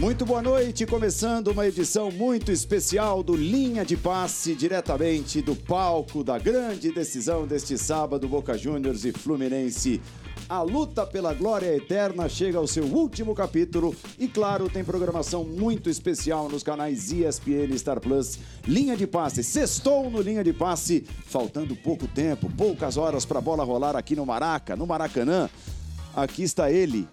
Muito boa noite, começando uma edição muito especial do Linha de Passe, diretamente do palco da grande decisão deste sábado, Boca Juniors e Fluminense. A luta pela glória eterna chega ao seu último capítulo e, claro, tem programação muito especial nos canais ESPN Star Plus. Linha de passe, sextou no Linha de Passe, faltando pouco tempo, poucas horas para a bola rolar aqui no Maraca, no Maracanã. Aqui está ele,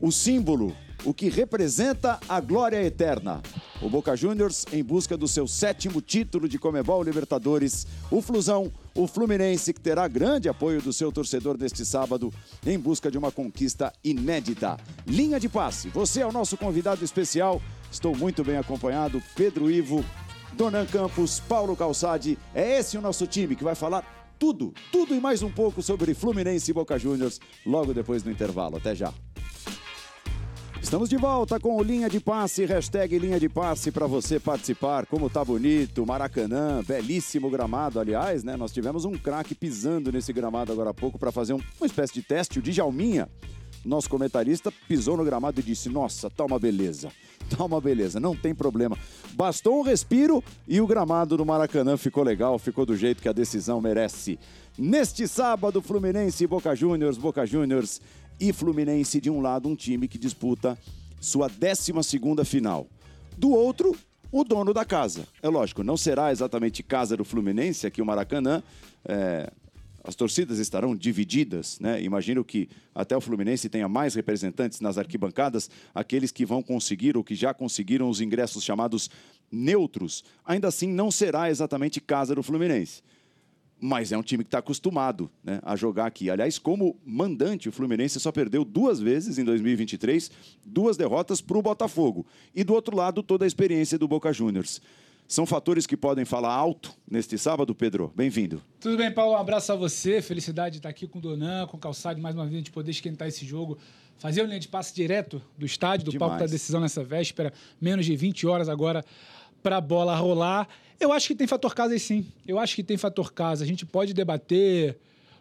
o símbolo o que representa a glória eterna. O Boca Juniors em busca do seu sétimo título de Comebol Libertadores. O Flusão, o Fluminense, que terá grande apoio do seu torcedor neste sábado, em busca de uma conquista inédita. Linha de passe, você é o nosso convidado especial. Estou muito bem acompanhado. Pedro Ivo, Donan Campos, Paulo Calçade. É esse o nosso time que vai falar tudo, tudo e mais um pouco sobre Fluminense e Boca Juniors logo depois do intervalo. Até já. Estamos de volta com o Linha de Passe, hashtag Linha de Passe para você participar. Como tá bonito, Maracanã, belíssimo gramado, aliás, né? Nós tivemos um craque pisando nesse gramado agora há pouco para fazer um, uma espécie de teste. O Djalminha, nosso comentarista, pisou no gramado e disse: Nossa, tá uma beleza, tá uma beleza, não tem problema. Bastou um respiro e o gramado do Maracanã ficou legal, ficou do jeito que a decisão merece. Neste sábado, Fluminense e Boca Juniors, Boca Juniors e Fluminense de um lado, um time que disputa sua 12 final. Do outro, o dono da casa. É lógico, não será exatamente casa do Fluminense, aqui o Maracanã. É, as torcidas estarão divididas, né? Imagino que até o Fluminense tenha mais representantes nas arquibancadas, aqueles que vão conseguir ou que já conseguiram os ingressos chamados neutros. Ainda assim, não será exatamente casa do Fluminense mas é um time que está acostumado né, a jogar aqui. Aliás, como mandante, o Fluminense só perdeu duas vezes em 2023, duas derrotas para o Botafogo. E do outro lado, toda a experiência do Boca Juniors. São fatores que podem falar alto neste sábado, Pedro. Bem-vindo. Tudo bem, Paulo? Um abraço a você. Felicidade de estar aqui com o Donan, com o Calçado, mais uma vez, a gente poder esquentar esse jogo. Fazer uma linha de passe direto do estádio, do Demais. palco da decisão nessa véspera. Menos de 20 horas agora para a bola rolar. Eu acho que tem fator casa aí sim. Eu acho que tem fator casa. A gente pode debater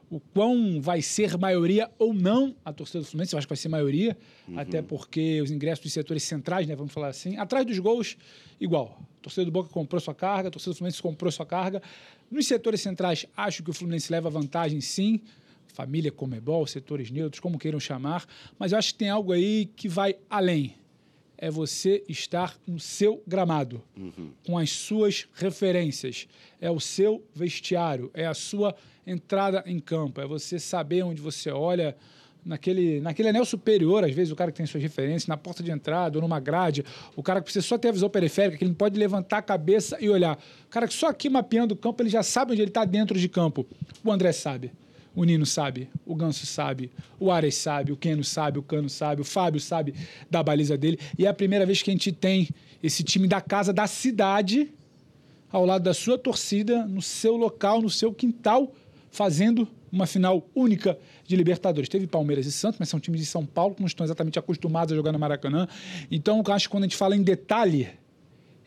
o quão vai ser maioria ou não a torcida do Fluminense. Eu acho que vai ser maioria, uhum. até porque os ingressos dos setores centrais, né, vamos falar assim, atrás dos gols, igual. A torcida do Boca comprou sua carga, a torcida do Fluminense comprou sua carga. Nos setores centrais, acho que o Fluminense leva vantagem, sim. Família Comebol, setores neutros, como queiram chamar. Mas eu acho que tem algo aí que vai além é você estar no seu gramado, uhum. com as suas referências. É o seu vestiário, é a sua entrada em campo, é você saber onde você olha naquele, naquele anel superior, às vezes, o cara que tem suas referências, na porta de entrada ou numa grade, o cara que precisa só ter a visão periférica, que ele pode levantar a cabeça e olhar. O cara que só aqui mapeando o campo, ele já sabe onde ele está dentro de campo. O André sabe. O Nino sabe, o Ganso sabe, o Ares sabe, o Keno sabe, o Cano sabe, o Fábio sabe da baliza dele. E é a primeira vez que a gente tem esse time da casa, da cidade, ao lado da sua torcida, no seu local, no seu quintal, fazendo uma final única de Libertadores. Teve Palmeiras e Santos, mas são times de São Paulo que não estão exatamente acostumados a jogar no Maracanã. Então, eu acho que quando a gente fala em detalhe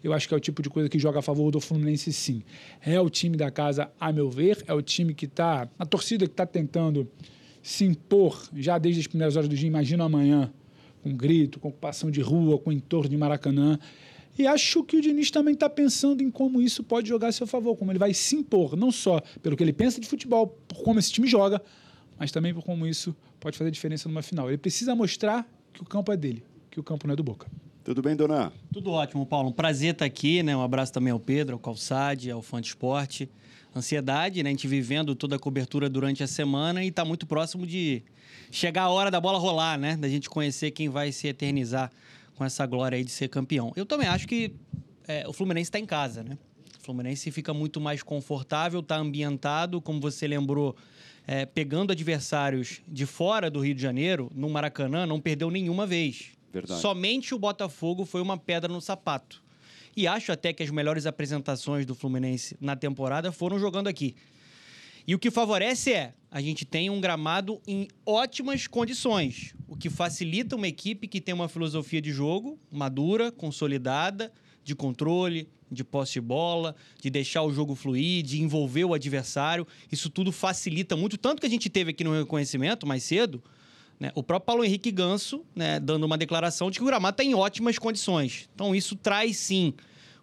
eu acho que é o tipo de coisa que joga a favor do Fluminense, sim. É o time da casa, a meu ver, é o time que está. A torcida que está tentando se impor já desde as primeiras horas do dia, imagino amanhã, com grito, com ocupação de rua, com entorno de Maracanã. E acho que o Diniz também está pensando em como isso pode jogar a seu favor, como ele vai se impor, não só pelo que ele pensa de futebol, por como esse time joga, mas também por como isso pode fazer diferença numa final. Ele precisa mostrar que o campo é dele, que o campo não é do Boca. Tudo bem, dona? Tudo ótimo, Paulo. Um prazer estar aqui, né? Um abraço também ao Pedro, ao Calçade, ao de Esporte. Ansiedade, né? A gente vivendo toda a cobertura durante a semana e está muito próximo de chegar a hora da bola rolar, né? Da gente conhecer quem vai se eternizar com essa glória aí de ser campeão. Eu também acho que é, o Fluminense está em casa, né? O Fluminense fica muito mais confortável, está ambientado, como você lembrou, é, pegando adversários de fora do Rio de Janeiro, no Maracanã, não perdeu nenhuma vez. Verdade. Somente o Botafogo foi uma pedra no sapato. E acho até que as melhores apresentações do Fluminense na temporada foram jogando aqui. E o que favorece é a gente tem um gramado em ótimas condições, o que facilita uma equipe que tem uma filosofia de jogo madura, consolidada, de controle, de posse de bola, de deixar o jogo fluir, de envolver o adversário. Isso tudo facilita muito, tanto que a gente teve aqui no reconhecimento mais cedo Né? O próprio Paulo Henrique Ganso, né, dando uma declaração de que o gramado está em ótimas condições. Então, isso traz sim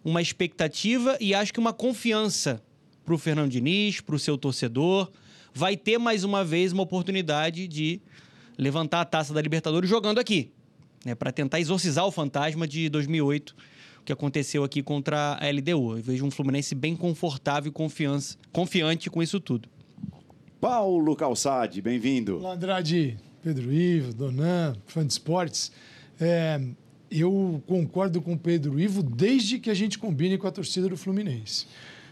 uma expectativa e acho que uma confiança para o Fernando Diniz, para o seu torcedor. Vai ter mais uma vez uma oportunidade de levantar a taça da Libertadores jogando aqui, né, para tentar exorcizar o fantasma de 2008 que aconteceu aqui contra a LDU. Eu vejo um Fluminense bem confortável e confiança, confiante com isso tudo. Paulo Calçade, bem-vindo. Olá, Andrade, Pedro Ivo, Donan, fã de esportes. É, eu concordo com o Pedro Ivo desde que a gente combine com a torcida do Fluminense.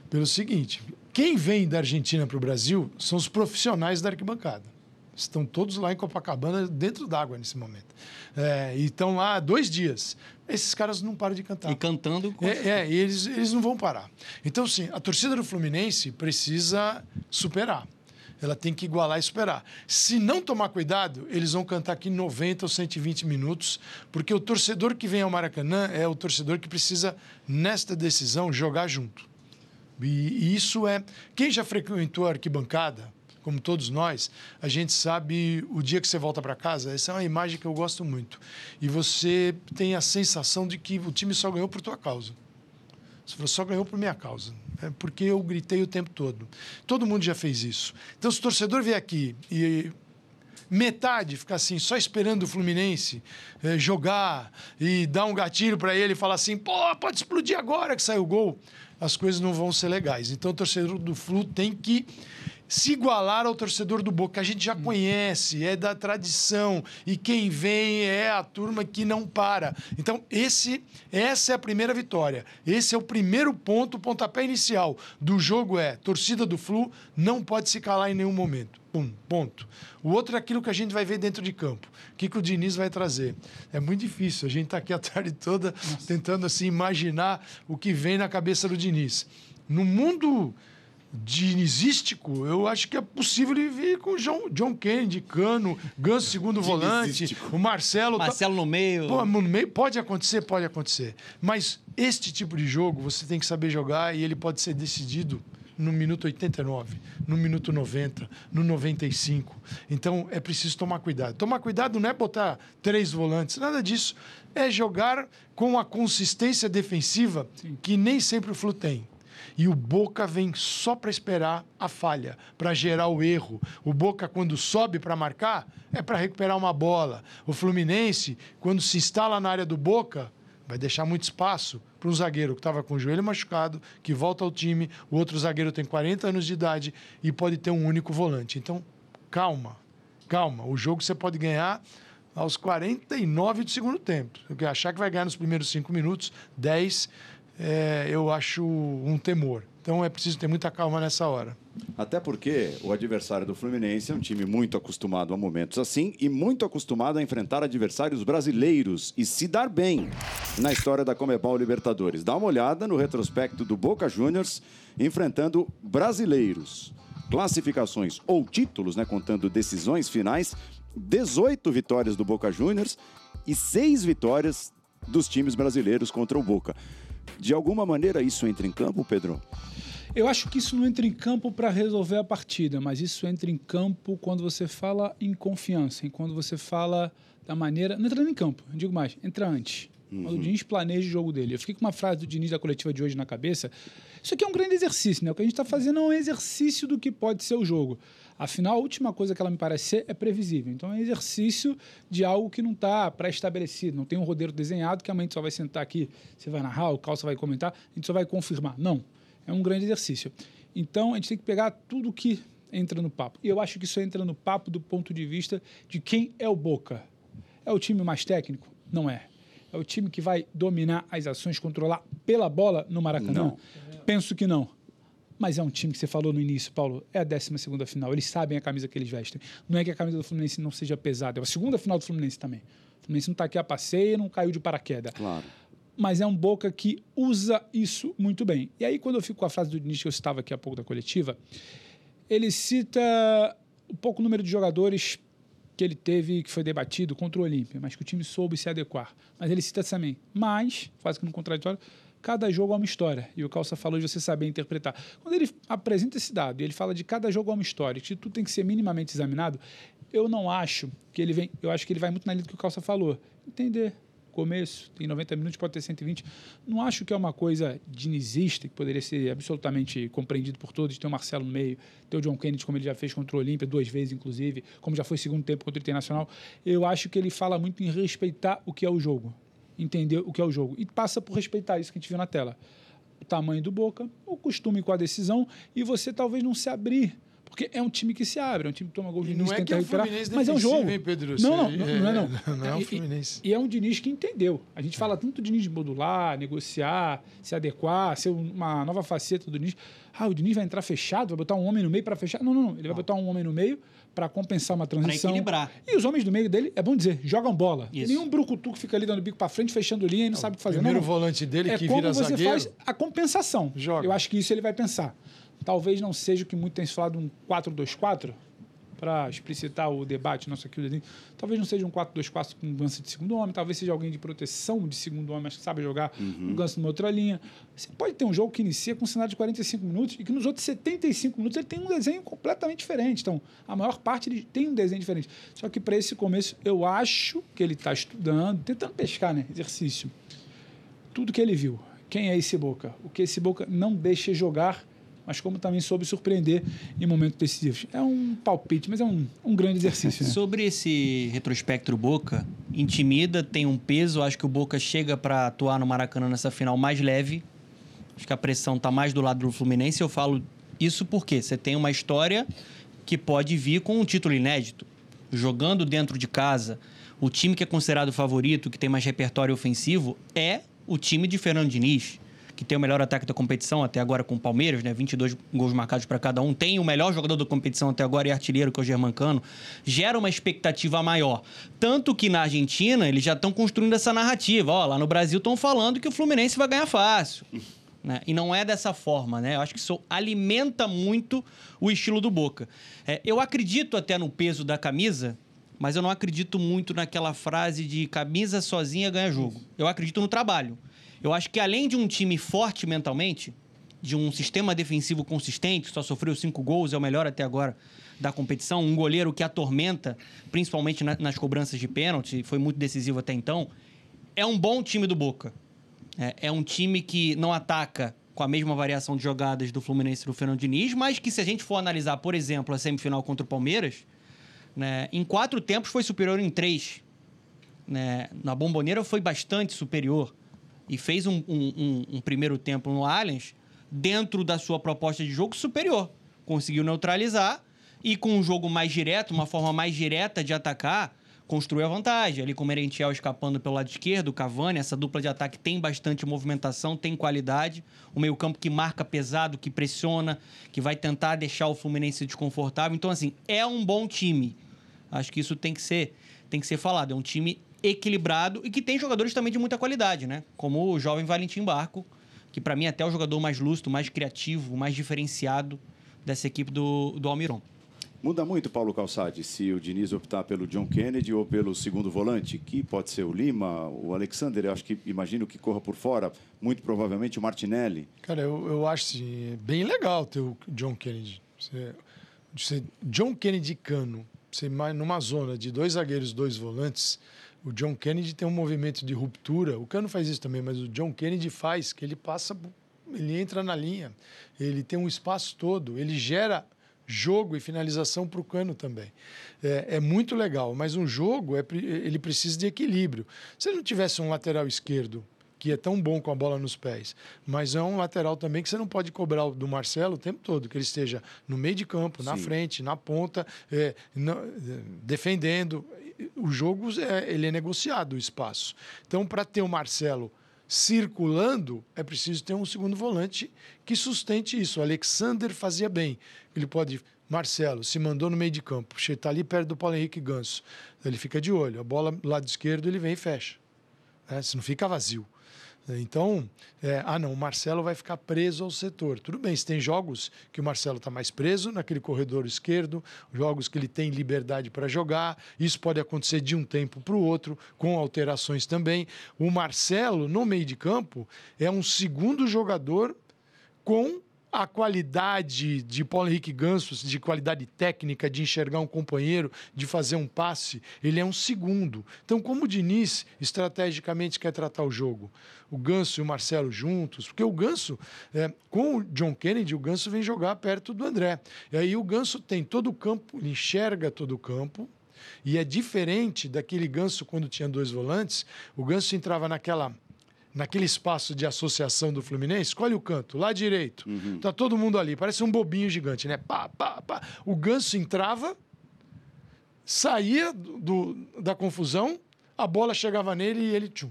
Pelo seguinte, quem vem da Argentina para o Brasil são os profissionais da arquibancada. Estão todos lá em Copacabana, dentro d'água nesse momento. É, e estão lá dois dias. Esses caras não param de cantar. E cantando. Com... É, é eles, eles não vão parar. Então, sim, a torcida do Fluminense precisa superar. Ela tem que igualar e superar. Se não tomar cuidado, eles vão cantar aqui 90 ou 120 minutos, porque o torcedor que vem ao Maracanã é o torcedor que precisa, nesta decisão, jogar junto. E, isso é. Quem já frequentou a arquibancada, como todos nós, a gente sabe o dia que você volta para casa, essa é uma imagem que eu gosto muito. E você tem a sensação de que o time só ganhou por tua causa. Você só ganhou por minha causa. É porque eu gritei o tempo todo. Todo mundo já fez isso. Então, se o torcedor vier aqui e metade ficar assim, só esperando o Fluminense é, jogar e dar um gatilho para ele e falar assim, pô, pode explodir agora que saiu o gol, as coisas não vão ser legais. Então, o torcedor do Flu tem que se igualar ao torcedor do Boca, que a gente já conhece, é da tradição, e quem vem é a turma que não para. Então, esse, essa é a primeira vitória. Esse é o primeiro ponto, o pontapé inicial do jogo é: torcida do Flu não pode se calar em nenhum momento. Um ponto. O outro é aquilo que a gente vai ver dentro de campo. O que, que o Diniz vai trazer? É muito difícil. A gente está aqui a tarde toda Nossa. tentando assim imaginar o que vem na cabeça do Diniz. No mundo dinizístico, eu acho que é possível ele vir com John, John Kennedy, Cano, Ganso segundo volante, o Marcelo. Marcelo no meio. Pô, no meio pode acontecer, pode acontecer. Mas este tipo de jogo você tem que saber jogar e ele pode ser decidido no minuto 89, no minuto 90, no 95. Então é preciso tomar cuidado. Tomar cuidado não é botar três volantes, nada disso. É jogar com a consistência defensiva Sim. que nem sempre o Flu tem. E o Boca vem só para esperar a falha, para gerar o erro. O Boca, quando sobe para marcar, é para recuperar uma bola. O Fluminense, quando se instala na área do Boca, vai deixar muito espaço para um zagueiro que estava com o joelho machucado, que volta ao time. O outro zagueiro tem 40 anos de idade e pode ter um único volante. Então, calma, calma. O jogo você pode ganhar aos 49 do segundo tempo. Achar que vai ganhar nos primeiros 5 minutos, 10 é, eu acho um temor. Então é preciso ter muita calma nessa hora. Até porque o adversário do Fluminense é um time muito acostumado a momentos assim e muito acostumado a enfrentar adversários brasileiros e se dar bem na história da Comebol Libertadores. Dá uma olhada no retrospecto do Boca Juniors enfrentando brasileiros. Classificações ou títulos, né, contando decisões finais, 18 vitórias do Boca Juniors e 6 vitórias dos times brasileiros contra o Boca. De alguma maneira isso entra em campo, Pedro? Eu acho que isso não entra em campo para resolver a partida, mas isso entra em campo quando você fala em confiança, em quando você fala da maneira. Não entra em campo, eu digo mais, entra antes. Uhum. O Diniz planeja o jogo dele. Eu fiquei com uma frase do Diniz da coletiva de hoje na cabeça. Isso aqui é um grande exercício, né? O que a gente está fazendo é um exercício do que pode ser o jogo. Afinal, a última coisa que ela me parece ser é previsível. Então, é um exercício de algo que não está pré-estabelecido. Não tem um roteiro desenhado que a gente só vai sentar aqui, você vai narrar, o Calça vai comentar, a gente só vai confirmar. Não. É um grande exercício. Então, a gente tem que pegar tudo que entra no papo. E eu acho que isso entra no papo do ponto de vista de quem é o Boca. É o time mais técnico? Não é. É o time que vai dominar as ações, controlar pela bola no Maracanã? Não. Penso que não. Mas é um time que você falou no início, Paulo, é a 12 final. Eles sabem a camisa que eles vestem. Não é que a camisa do Fluminense não seja pesada, é a segunda final do Fluminense também. O Fluminense não está aqui a passeio, não caiu de paraquedas. Claro. Mas é um Boca que usa isso muito bem. E aí, quando eu fico com a frase do Diniz que eu citava aqui há pouco da coletiva, ele cita o pouco número de jogadores que ele teve, que foi debatido contra o Olímpia, mas que o time soube se adequar. Mas ele cita também, mas, quase que no contraditório, cada jogo é uma história. E o Calça falou de você saber interpretar. Quando ele apresenta esse dado e ele fala de cada jogo é uma história, que tudo tem que ser minimamente examinado, Eu não acho que ele vem. Eu acho que ele vai muito na linha do que o Calça falou. Entender. Começo, tem 90 minutos, pode ter 120. Não acho que é uma coisa dinizista, que poderia ser absolutamente compreendido por todos, ter o Marcelo no meio, ter o John Kennedy, como ele já fez contra o Olímpia, duas vezes, inclusive, como já foi segundo tempo contra o Internacional. Eu acho que ele fala muito em respeitar o que é o jogo. Entender o que é o jogo. E passa por respeitar isso que a gente viu na tela. O tamanho do Boca, o costume com a decisão, e você talvez não se abrir porque é um time que se abre, é um time que toma gol de início, não é tenta é recuperar. Mas é um jogo. Hein, Pedro? Não, não, não, é, não é não. Não é o Fluminense. E, e, é um Diniz que entendeu. A gente fala tanto do Diniz de modular, negociar, se adequar, ser uma nova faceta do Diniz. Ah, o Diniz vai entrar fechado, vai botar um homem no meio para fechar. Não, não, não. Ele vai botar um homem no meio para compensar uma transição. Para equilibrar. E os homens do meio dele, é bom dizer, jogam bola. Isso. Nenhum brucutu que fica ali dando bico para frente, fechando linha e não, sabe o que fazer. O primeiro não, volante dele é que como vira você zagueiro. faz a compensação. Joga. Eu acho que isso ele vai pensar. Talvez não seja o que muito tem se falado um 4-2-4, para explicitar o debate nosso aqui, o desenho, talvez não seja um 4-2-4 com um ganso de segundo homem, talvez seja alguém de proteção de segundo homem, mas que sabe jogar uhum. um ganso numa outra linha. Você pode ter um jogo que inicia com um cenário de 45 minutos e que nos outros 75 minutos ele tem um desenho completamente diferente. Então, a maior parte ele tem um desenho diferente. Só que para esse começo, eu acho que ele está estudando, tentando pescar, né? Exercício. Tudo que ele viu. Quem é esse Boca? O que esse Boca não deixa jogar mas como também soube surpreender em momentos decisivos. É um palpite, mas é um, um grande exercício. Né? Sobre esse retrospecto Boca, intimida, tem um peso. Acho que o Boca chega para atuar no Maracanã nessa final mais leve. Acho que a pressão está mais do lado do Fluminense. Eu falo isso porque você tem uma história que pode vir com um título inédito. Jogando dentro de casa, o time que é considerado favorito, que tem mais repertório ofensivo, é o time de Fernando Diniz que tem o melhor ataque da competição até agora com o Palmeiras, né? 22 gols marcados para cada um. Tem o melhor jogador da competição até agora e artilheiro, que é o Germancano. Gera uma expectativa maior. Tanto que na Argentina eles já estão construindo essa narrativa. Ó, lá no Brasil estão falando que o Fluminense vai ganhar fácil. Né? E não é dessa forma, né? Eu acho que isso alimenta muito o estilo do Boca. É, eu acredito até no peso da camisa, mas eu não acredito muito naquela frase de camisa sozinha ganha jogo. Eu acredito no trabalho. Eu acho que além de um time forte mentalmente, de um sistema defensivo consistente, só sofreu cinco gols, é o melhor até agora da competição, um goleiro que atormenta, principalmente na, nas cobranças de pênalti, foi muito decisivo até então, é um bom time do Boca. É, é um time que não ataca com a mesma variação de jogadas do Fluminense e do Fernando Diniz, mas que se a gente for analisar, por exemplo, a semifinal contra o Palmeiras, né, em quatro tempos foi superior em três. Né? Na Bomboneira foi bastante superior e fez um, um, um, um primeiro tempo no Allianz dentro da sua proposta de jogo superior. Conseguiu neutralizar e com um jogo mais direto, uma forma mais direta de atacar, construiu a vantagem. Ali com o Merentiel escapando pelo lado esquerdo, o Cavani, essa dupla de ataque tem bastante movimentação, tem qualidade. O meio-campo que marca pesado, que pressiona, que vai tentar deixar o Fluminense desconfortável. Então, assim, é um bom time. Acho que isso tem que ser, tem que ser falado. É um time equilibrado e que tem jogadores também de muita qualidade, né? Como o jovem Valentim Barco, que para mim é até o jogador mais lúcido, mais criativo, mais diferenciado dessa equipe do, do Almiron. Muda muito, Paulo Calçade, se o Diniz optar pelo John Kennedy ou pelo segundo volante, que pode ser o Lima, o Alexander, eu acho que imagino que corra por fora, muito provavelmente o Martinelli. Cara, eu, eu acho assim, bem legal ter o John Kennedy. Você, você, John Kennedy Cano, você, numa zona de dois zagueiros, dois volantes, o John Kennedy tem um movimento de ruptura. O Cano faz isso também, mas o John Kennedy faz que ele passa, ele entra na linha, ele tem um espaço todo, ele gera jogo e finalização para o Cano também. É, é, muito legal, mas um jogo é, ele precisa de equilíbrio. Se ele não tivesse um lateral esquerdo que é tão bom com a bola nos pés, mas é um lateral também que você não pode cobrar do Marcelo o tempo todo, que ele esteja no meio de campo, Sim. na frente, na ponta, é, defendendo o jogo é, ele é negociado, o espaço. Então, para ter o Marcelo circulando, é preciso ter um segundo volante que sustente isso. O Alexander fazia bem. Ele pode. Marcelo se mandou no meio de campo, está ali perto do Paulo Henrique Ganso. Ele fica de olho. A bola lado esquerdo ele vem e fecha. É, se não fica vazio. Então, é, ah não, o Marcelo vai ficar preso ao setor. Tudo bem, se tem jogos que o Marcelo está mais preso naquele corredor esquerdo, jogos que ele tem liberdade para jogar, isso pode acontecer de um tempo para o outro, com alterações também. O Marcelo, no meio de campo, é um segundo jogador com a qualidade de Paulo Henrique Ganso, de qualidade técnica, de enxergar um companheiro, de fazer um passe, ele é um segundo. Então, como o Diniz estrategicamente quer tratar o jogo? O Ganso e o Marcelo juntos, porque o Ganso, é, com o John Kennedy, o Ganso vem jogar perto do André. E aí o Ganso tem todo o campo, ele enxerga todo o campo, e é diferente daquele Ganso quando tinha dois volantes. O Ganso entrava naquela naquele espaço de associação do Fluminense, escolhe o canto, lá direito. Uhum. Tá todo mundo ali, parece um bobinho gigante, né? Pá, pá, pá. O Ganso entrava, saía do, da confusão, a bola chegava nele e ele tchum.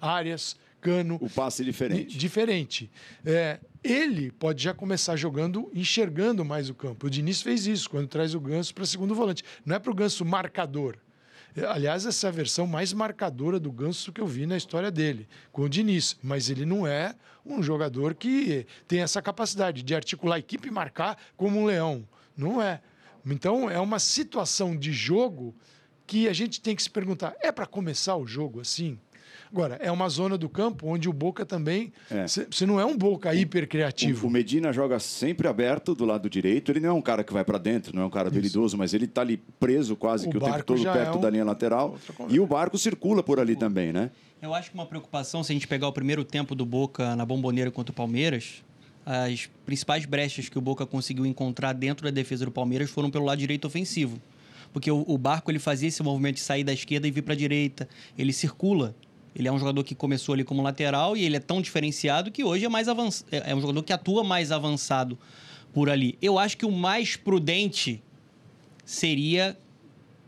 Áreas, cano. O passe diferente. Diferente. É, ele pode já começar jogando, enxergando mais o campo. O Diniz fez isso quando traz o Ganso para segundo volante. Não é para o Ganso marcador. Aliás, essa é a versão mais marcadora do Ganso que eu vi na história dele, com o Diniz. Mas ele não é um jogador que tem essa capacidade de articular a equipe e marcar como um leão. Não é. Então, é uma situação de jogo que a gente tem que se perguntar: é para começar o jogo assim? Agora, é uma zona do campo onde o Boca também. Você é. não é um Boca hiper criativo. O, o, Medina joga sempre aberto do lado direito. Ele não é um cara que vai para dentro, não é um cara habilidoso, mas ele está ali preso quase o que o tempo todo perto é um... da linha lateral. E o barco circula por ali também, né? Eu acho que uma preocupação, se a gente pegar o primeiro tempo do Boca na bomboneira contra o Palmeiras, as principais brechas que o Boca conseguiu encontrar dentro da defesa do Palmeiras foram pelo lado direito ofensivo. Porque o, o barco ele fazia esse movimento de sair da esquerda e vir para a direita. Ele circula. Ele é um jogador que começou ali como lateral e ele é tão diferenciado que hoje é mais avançado, é, é um jogador que atua mais avançado por ali. Eu acho que o mais prudente seria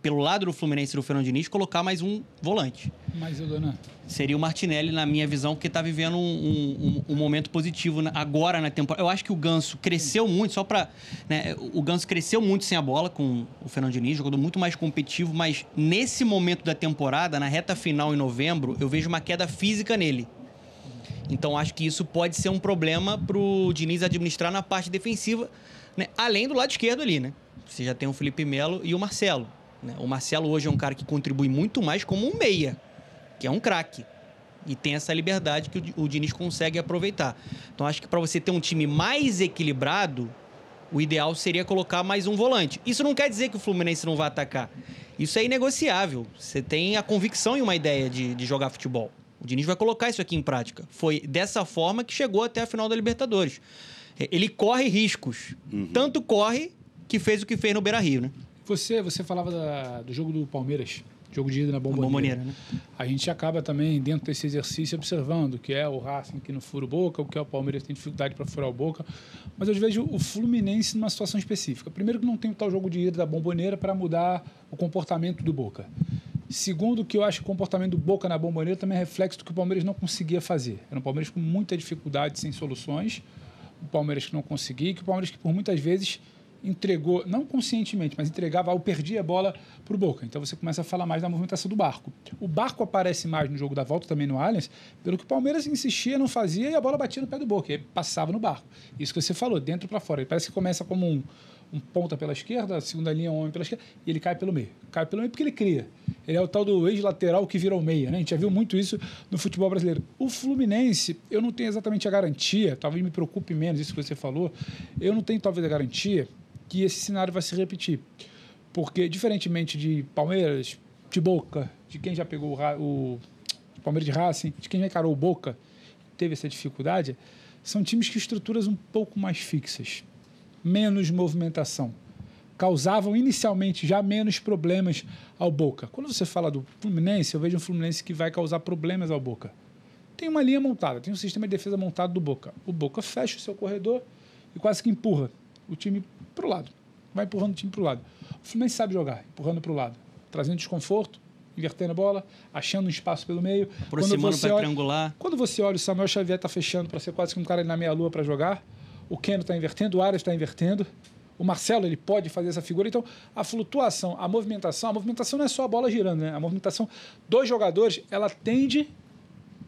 pelo lado do Fluminense e do Fernando Diniz, colocar mais um volante. Mais o Dona. Seria o Martinelli, na minha visão, porque está vivendo um, um, um, momento positivo agora na temporada. Eu acho que o Ganso cresceu muito, só para. Né, o Ganso cresceu muito sem a bola com o Fernando Diniz, jogador muito mais competitivo, mas nesse momento da temporada, na reta final em novembro, eu vejo uma queda física nele. Então acho que isso pode ser um problema para o Diniz administrar na parte defensiva, né? além do lado esquerdo ali, né? Você já tem o Felipe Melo e o Marcelo. Né? O Marcelo hoje é um cara que contribui muito mais como um meia, que é um craque. E tem essa liberdade que o Diniz consegue aproveitar. Então acho que para você ter um time mais equilibrado, o ideal seria colocar mais um volante. Isso não quer dizer que o Fluminense não vai atacar. Isso é inegociável. Você tem a convicção e uma ideia de, de jogar futebol. O Diniz vai colocar isso aqui em prática. Foi dessa forma que chegou até a final da Libertadores. Ele corre riscos. Uhum. Tanto corre que fez o que fez no Beira Rio, né? Você, você falava da, do jogo do Palmeiras, jogo de ida na bomboneira. bomboneira né? A gente acaba também, dentro desse exercício, observando o que é o Racing que não fura o Boca, o que é o Palmeiras que tem dificuldade para furar o Boca. Mas eu vejo o Fluminense numa situação específica. Primeiro que não tem o tal jogo de ida da bomboneira para mudar o comportamento do Boca. Segundo, que eu acho que o comportamento do Boca na bomboneira também é reflexo do que o Palmeiras não conseguia fazer. Era um Palmeiras com muita dificuldade, sem soluções. O Palmeiras que não conseguia, que o Palmeiras que por muitas vezes entregou, não conscientemente, mas entregava ou perdia a bola para o Boca. Então você começa a falar mais da movimentação do barco. O barco aparece mais no jogo da volta, também no Allianz, pelo que o Palmeiras insistia, não fazia e a bola batia no pé do Boca. E passava no barco. Isso que você falou, dentro para fora. Ele parece que começa como um, um ponta pela esquerda, segunda linha um homem pela esquerda, e ele cai pelo meio. Cai pelo meio porque ele cria. Ele é o tal do ex-lateral que virou meia, né? A gente já viu muito isso no futebol brasileiro. O Fluminense, eu não tenho exatamente a garantia, talvez me preocupe menos isso que você falou, eu não tenho talvez a garantia que esse cenário vai se repetir. Porque, diferentemente de Palmeiras, de Boca, de quem já pegou o, o Palmeiras de Racing, de quem já encarou o Boca, teve essa dificuldade, são times que estruturas um pouco mais fixas, menos movimentação. Causavam inicialmente já menos problemas ao Boca. Quando você fala do Fluminense, eu vejo um Fluminense que vai causar problemas ao Boca. Tem uma linha montada, tem um sistema de defesa montado do Boca. O Boca fecha o seu corredor e quase que empurra o time para o lado. Vai empurrando o time para o lado. O Fluminense sabe jogar, empurrando para o lado, trazendo desconforto, invertendo a bola, achando um espaço pelo meio. Aproximando para triangular. Quando você olha o Samuel Xavier está fechando para ser quase que um cara na meia-lua para jogar, o Keno está invertendo, o Arias está invertendo, o Marcelo ele pode fazer essa figura. Então, a flutuação, a movimentação, a movimentação não é só a bola girando, né? A movimentação dos jogadores, ela tende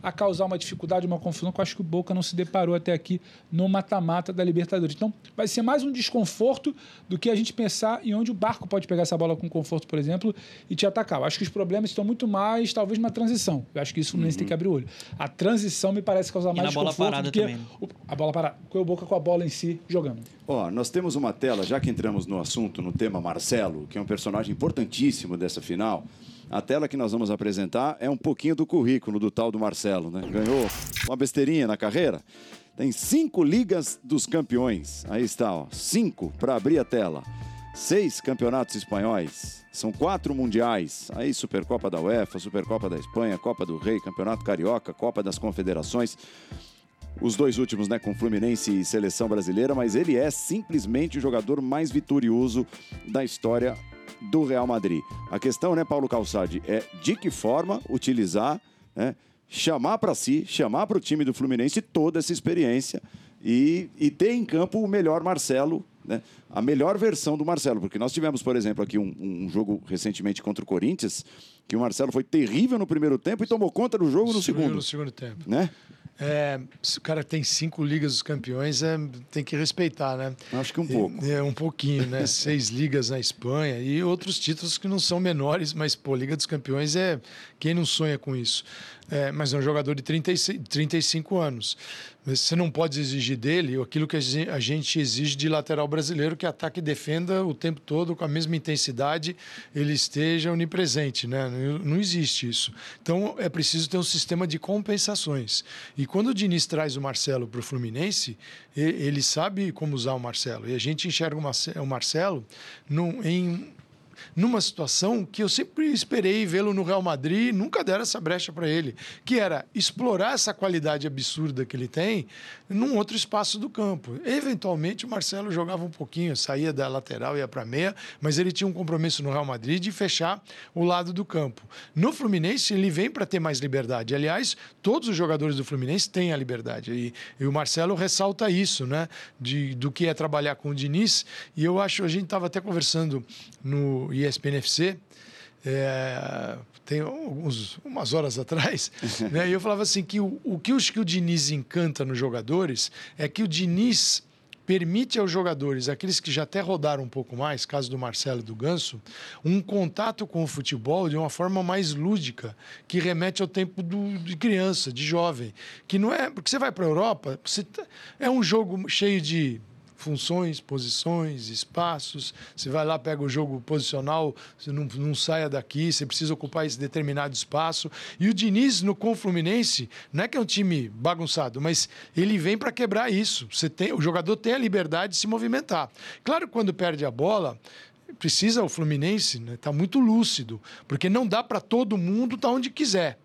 a causar uma dificuldade, uma confusão que eu acho que o Boca não se deparou até aqui no mata-mata da Libertadores. Então, vai ser mais um desconforto do que a gente pensar em onde o Barco pode pegar essa bola com conforto, por exemplo, e te atacar. Eu acho que os problemas estão muito mais, talvez, na transição. Eu acho que isso o Fluminense uhum. tem que abrir o olho. A transição me parece causar e mais desconforto do que também. O, a bola parada. O Boca com a bola em si jogando. Ó, oh, nós temos uma tela, já que entramos no assunto, no tema Marcelo, que é um personagem importantíssimo dessa final. A tela que nós vamos apresentar é um pouquinho do currículo do tal do Marcelo, né? Ganhou uma besteirinha na carreira. Tem cinco ligas dos campeões. Aí está, ó, cinco para abrir a tela. Seis campeonatos espanhóis. São quatro mundiais. Aí Supercopa da UEFA, Supercopa da Espanha, Copa do Rei, Campeonato Carioca, Copa das Confederações os dois últimos, né, com Fluminense e Seleção Brasileira, mas ele é simplesmente o jogador mais vitorioso da história do Real Madrid. A questão, né, Paulo Calçade, é de que forma utilizar, né, chamar para si, chamar para o time do Fluminense toda essa experiência e, e ter em campo o melhor Marcelo, né, a melhor versão do Marcelo. Porque nós tivemos, por exemplo, aqui um, um jogo recentemente contra o Corinthians, que o Marcelo foi terrível no primeiro tempo e tomou conta do jogo no segundo. No segundo tempo. Né? É, se o cara tem cinco ligas dos campeões, é, tem que respeitar, né? Acho que um pouco. É, um pouquinho, né? Seis ligas na Espanha e outros títulos que não são menores, mas, pô, Liga dos Campeões é. Quem não sonha com isso? É, mas é um jogador de 36, 35 anos. Você não pode exigir dele aquilo que a gente exige de lateral brasileiro, que ataque e defenda o tempo todo com a mesma intensidade, ele esteja onipresente. Né? Não existe isso. Então é preciso ter um sistema de compensações. E quando o Diniz traz o Marcelo para o Fluminense, ele sabe como usar o Marcelo. E a gente enxerga o Marcelo num, em numa situação que eu sempre esperei vê-lo no Real Madrid, nunca deram essa brecha para ele, que era explorar essa qualidade absurda que ele tem num outro espaço do campo. Eventualmente o Marcelo jogava um pouquinho, saía da lateral ia para meia, mas ele tinha um compromisso no Real Madrid de fechar o lado do campo. No Fluminense ele vem para ter mais liberdade. Aliás, todos os jogadores do Fluminense têm a liberdade e, e o Marcelo ressalta isso, né, de, do que é trabalhar com o Diniz. E eu acho a gente estava até conversando no ESPN FC, é, tem alguns, umas horas atrás, né, e eu falava assim que o, o que, os, que o Diniz encanta nos jogadores é que o Diniz permite aos jogadores, aqueles que já até rodaram um pouco mais, caso do Marcelo e do Ganso, um contato com o futebol de uma forma mais lúdica, que remete ao tempo do, de criança, de jovem. Que não é. Porque você vai para a Europa, você, tá, é um jogo cheio de funções, posições, espaços. Você vai lá, pega o jogo posicional, você não, não saia daqui, você precisa ocupar esse determinado espaço. E o Diniz, no com Fluminense, não é que é um time bagunçado, mas ele vem para quebrar isso. Você tem, o jogador tem a liberdade de se movimentar. Claro que quando perde a bola, precisa o Fluminense estar né, tá muito lúcido, porque não dá para todo mundo estar tá onde quiser.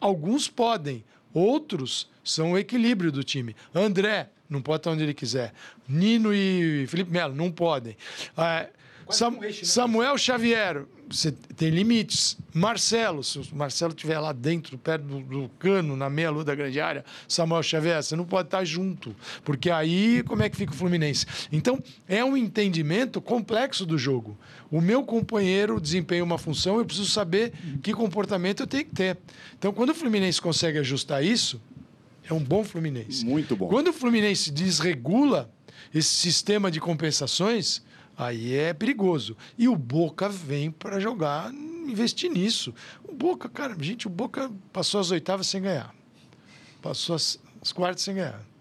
Alguns podem, outros são o equilíbrio do time. André, não pode estar onde ele quiser. Nino e Felipe Melo não podem. Ah, Sam, né? Samuel Xavier, você tem limites. Marcelo, se o Marcelo estiver lá dentro, perto do, do cano, na meia-lua da grande área, Samuel Xavier, você não pode estar junto, porque aí como é que fica o Fluminense? Então, é um entendimento complexo do jogo. O meu companheiro desempenha uma função, eu preciso saber que comportamento eu tenho que ter. Então, quando o Fluminense consegue ajustar isso, é um bom Fluminense. Muito bom. Quando o Fluminense desregula esse sistema de compensações, aí é perigoso. E o Boca vem para jogar, investir nisso. O Boca, cara, gente, o Boca passou as oitavas sem ganhar. Passou as, as quartas sem ganhar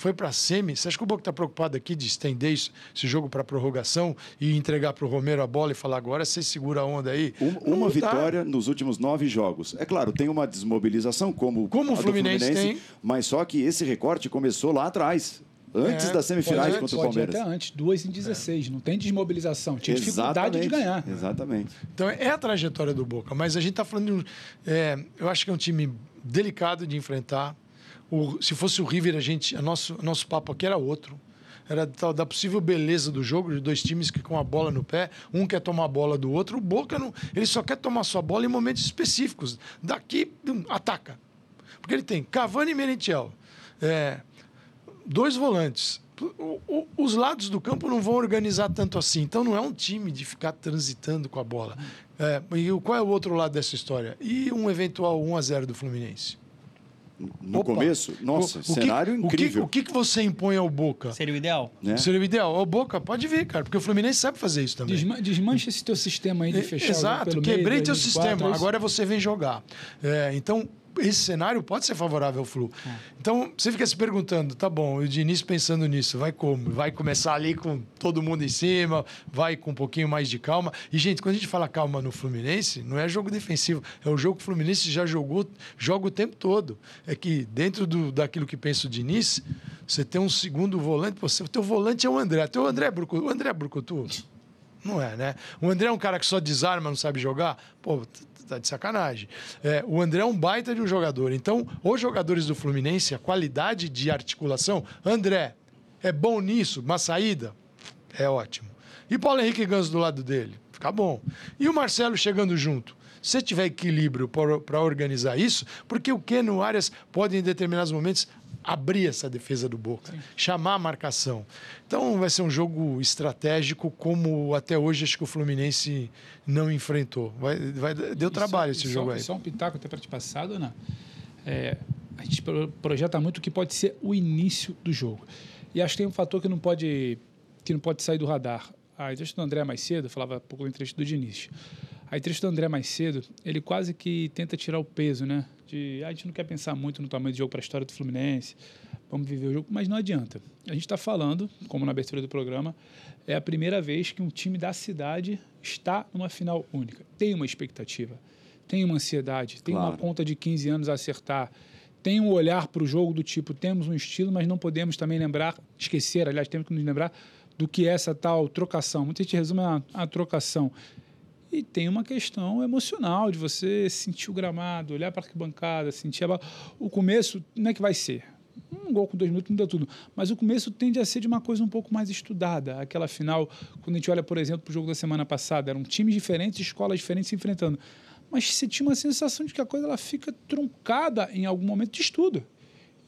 foi para a semi. Você acha que o Boca está preocupado aqui de estender esse jogo para prorrogação e entregar para o Romero a bola e falar agora você segura a onda aí? Uma, uma vitória nos últimos nove jogos. É claro, tem uma desmobilização como, como o Fluminense, Fluminense tem. Mas só que esse recorte começou lá atrás. Antes é, das semifinais contra o Palmeiras. até antes, duas em 16. É. Não tem desmobilização. Tinha Exatamente. dificuldade de ganhar. Exatamente. Então é a trajetória do Boca. Mas a gente está falando. De, é, eu acho que é um time delicado de enfrentar. O, se fosse o River, a gente, a nosso, nosso papo aqui era outro. Era da, da possível beleza do jogo, de dois times que com a bola no pé, um quer tomar a bola do outro, o Boca não, ele só quer tomar sua bola em momentos específicos. Daqui, um, ataca. Porque ele tem Cavani e Merentiel. É, dois volantes. O, o, os lados do campo não vão organizar tanto assim. Então não é um time de ficar transitando com a bola. É, e qual é o outro lado dessa história? E um eventual 1 a 0 do Fluminense? No Opa. começo, nossa, o, cenário que, incrível. O que, o que você impõe ao Boca? Seria o ideal? Né? Seria o ideal. O Boca, pode vir, cara, porque o Fluminense sabe fazer isso também. Desma desmancha esse teu sistema aí de fechar Exato, pelo quebrei meio, teu sistema, é agora você vem jogar. É, então, esse cenário pode ser favorável ao Flu. É. Então, você fica se perguntando, tá bom, o Diniz pensando nisso, vai como? Vai começar ali com todo mundo em cima, vai com um pouquinho mais de calma. E, gente, quando a gente fala calma no Fluminense, não é jogo defensivo, é o jogo que o Fluminense já jogou, joga o tempo todo. É que dentro do, daquilo que pensa o Diniz, você tem um segundo volante, você, o teu volante é o André. O André é Brucutu. O André é Brucutu? Não é, né? O André é um cara que só desarma, não sabe jogar. Pô, tá de sacanagem. É, o André é um baita de um jogador. Então, os jogadores do Fluminense, a qualidade de articulação, André é bom nisso, uma saída, é ótimo. E Paulo Henrique Ganso do lado dele, fica bom. E o Marcelo chegando junto. Se tiver equilíbrio para organizar isso, porque o Keno Arias pode, em determinados momentos, abrir essa defesa do Boca, Sim. chamar a marcação. Então vai ser um jogo estratégico como até hoje acho que o Fluminense não enfrentou. Vai, vai, deu e trabalho só, esse jogo só, aí. Só um pitaco até para te passado, Ana. É, a gente projeta muito o que pode ser o início do jogo. E acho que tem um fator que não pode, que não pode sair do radar. A entrevista do André mais cedo, falava um pouco da entrevista do Diniz. A entrevista do André mais cedo, ele quase que tenta tirar o peso, né? de ah, a gente não quer pensar muito no tamanho do jogo para a história do Fluminense, vamos viver o jogo, mas não adianta. A gente está falando, como na abertura do programa, é a primeira vez que um time da cidade está numa final única. Tem uma expectativa, tem uma ansiedade, tem claro. uma conta de 15 anos a acertar, tem um olhar para o jogo do tipo, temos um estilo, mas não podemos também lembrar, esquecer, aliás, temos que nos lembrar do que é essa tal trocação. Muita gente resume a, a trocação. E tem uma questão emocional de você sentir o gramado, olhar para a arquibancada, sentir a... O começo, não é que vai ser. Um gol com dois minutos muda tudo. Mas o começo tende a ser de uma coisa um pouco mais estudada. Aquela final, quando a gente olha, por exemplo, para o jogo da semana passada, eram times diferentes, escolas diferentes se enfrentando. Mas você tinha uma sensação de que a coisa ela fica truncada em algum momento de estudo.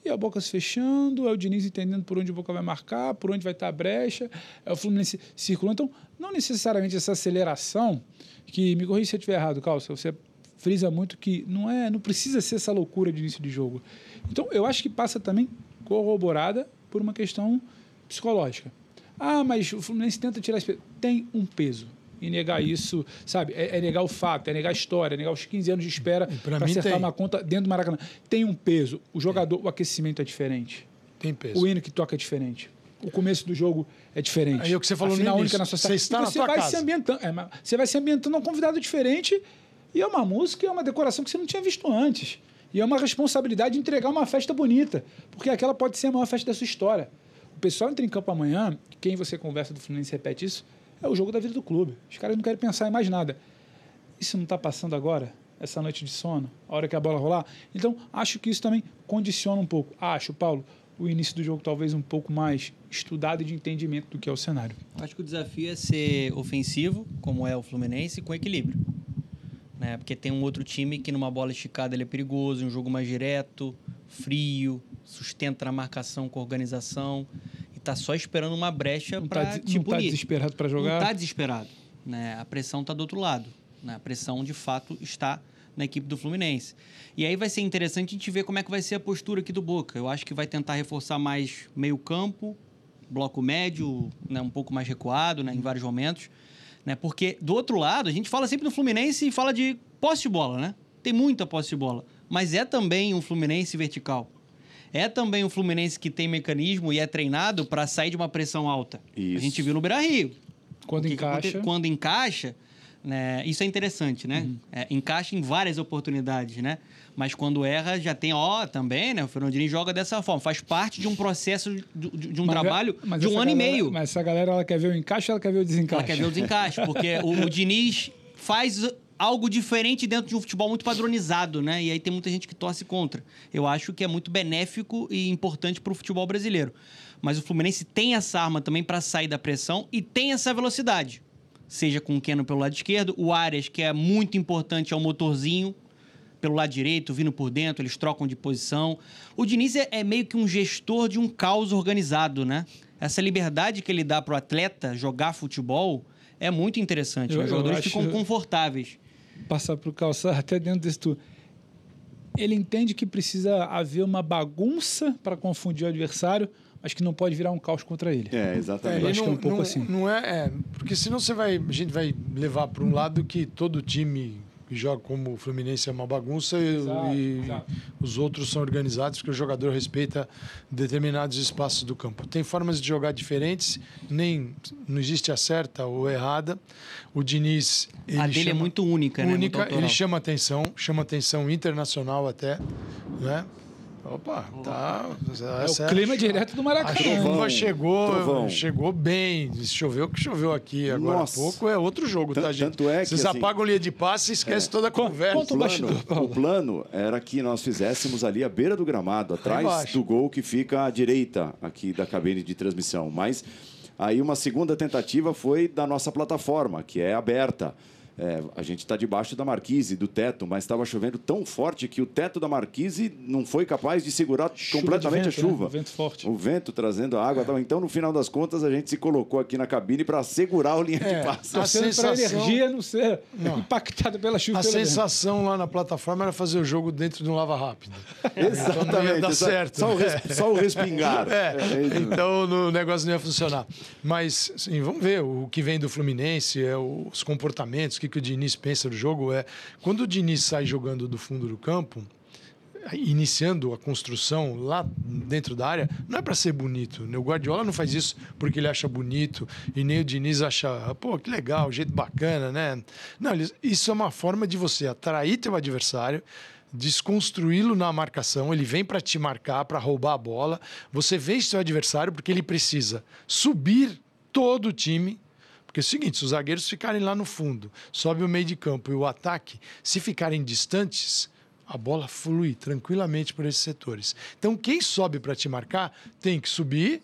E a Boca se fechando, é o Diniz entendendo por onde a Boca vai marcar, por onde vai estar a brecha, é o Fluminense circulando. Então, não necessariamente essa aceleração que me corrija se eu estiver errado, Calça, você frisa muito que não é, não precisa ser essa loucura de início de jogo. Então, eu acho que passa também corroborada por uma questão psicológica. Ah, mas o Fluminense tenta tirar esse peso. Tem um peso. E negar isso, sabe? É, é negar o fato, é negar a história, é negar os 15 anos de espera para acertar tem. uma conta dentro do Maracanã. Tem um peso. O jogador, o aquecimento é diferente. Tem peso. O hino que toca é diferente o começo do jogo é diferente. Aí é o que você falou a final única na sua Você está você na vai casa. se ambientando, é, você vai se ambientando a um convidado diferente e é uma música, é uma decoração que você não tinha visto antes. E é uma responsabilidade de entregar uma festa bonita, porque aquela pode ser a maior festa da sua história. O pessoal entra em campo amanhã, quem você conversa do Fluminense repete isso, é o jogo da vida do clube. Os caras não querem pensar em mais nada. Isso não está passando agora? Essa noite de sono, a hora que a bola rolar? Então, acho que isso também condiciona um pouco. Acho, Paulo, o início do jogo talvez um pouco mais estudado e de entendimento do que é o cenário. Acho que o desafio é ser ofensivo, como é o Fluminense, com equilíbrio. Né? Porque tem um outro time que numa bola esticada ele é perigoso, um jogo mais direto, frio, sustenta na marcação com organização está só esperando uma brecha para tá, te Não está desesperado para jogar? Não está desesperado. Né? A pressão está do outro lado. Né? A pressão, de fato, está na equipe do Fluminense. E aí vai ser interessante a gente ver como é que vai ser a postura aqui do Boca. Eu acho que vai tentar reforçar mais meio campo, bloco médio, né, um pouco mais recuado né, em vários momentos. Né, porque do outro lado, a gente fala sempre do Fluminense e fala de posse de bola, né? Tem muita posse de bola. Mas é também um Fluminense vertical. É também um Fluminense que tem mecanismo e é treinado para sair de uma pressão alta. Isso. A gente viu no Beira Rio. Quando encaixa. Quando encaixa, né? Isso é interessante, né? Uhum. É, encaixa em várias oportunidades, né? Mas quando erra, já tem, ó, também, né? O Fernandinho joga dessa forma. Faz parte de um processo, de, de um mas, trabalho mas de um ano galera, e meio. Mas essa galera, ela quer ver o encaixe ou ela quer ver o desencaixe? Ela quer ver o desencaixe, porque o, o Diniz faz algo diferente dentro de um futebol muito padronizado, né? E aí tem muita gente que torce contra. Eu acho que é muito benéfico e importante para o futebol brasileiro. Mas o Fluminense tem essa arma também para sair da pressão e tem essa velocidade seja com o Keno pelo lado esquerdo, o Arias, que é muito importante, é o motorzinho pelo lado direito, vindo por dentro, eles trocam de posição. O Diniz é, é meio que um gestor de um caos organizado, né? Essa liberdade que ele dá para o atleta jogar futebol é muito interessante. Eu, né? Os jogadores ficam confortáveis. Passar para o calçar até dentro desse tudo. ele entende que precisa haver uma bagunça para confundir o adversário, mas que não pode virar um caos contra ele. É, exatamente. Eu acho não, que é um pouco não, assim. Não é, é, porque senão você vai, a gente vai levar para um lado que todo time que joga como o Fluminense é uma bagunça e, Exato, e exato. os outros são organizados porque o jogador respeita determinados espaços do campo. Tem formas de jogar diferentes, nem não existe a certa ou errada. O Diniz ele a dele é chama- muito única, né? única, Muito autoral. ele chama atenção, chama atenção internacional até, né? Opa, tá. É o clima direto do A Maracanã. chuva chegou, Trovão. chegou bem. Choveu que choveu aqui agora Nossa. há pouco. É outro jogo, tá, gente? tanto é que, Vocês assim, apagam linha de passe e esquece toda a conversa. conta o bastidor, plano, Paulo. o plano era que nós fizéssemos ali a beira do gramado, atrás do gol que fica à direita aqui da cabine de transmissão. Mas aí uma segunda tentativa foi da nossa plataforma, que é aberta. É, a gente está debaixo da marquise, do teto, mas estava chovendo tão forte que o teto da marquise não foi capaz de segurar Chuva completamente de vento, a chuva. né? O vento forte. O vento trazendo a água. tal. Então, no final das contas, a gente se colocou aqui na cabine para segurar o linha É, de passe. a para a sensação- energia não ser Não. impactada pela chuva. A sensação lá na plataforma era fazer o jogo dentro de um lava rápido. Exatamente. Então não ia dar só, certo. Só o, res- só o respingar. É, É então o negócio não ia funcionar. Mas, assim, vamos ver o que vem do Fluminense, é os comportamentos, que, que o Diniz pensa do jogo. É quando o Diniz sai jogando do fundo do campo, iniciando a construção lá dentro da área, não é para ser bonito. O Guardiola não faz isso porque ele acha bonito e nem o Diniz acha, pô, que legal, jeito bacana, né? Não, isso é uma forma de você atrair teu adversário, desconstruí-lo na marcação, ele vem para te marcar, para roubar a bola. Você vence seu adversário porque ele precisa subir todo o time. Porque é o seguinte, se os zagueiros ficarem lá no fundo, sobe o meio de campo e o ataque, se ficarem distantes, a bola flui tranquilamente por esses setores. Então, quem sobe para te marcar tem que subir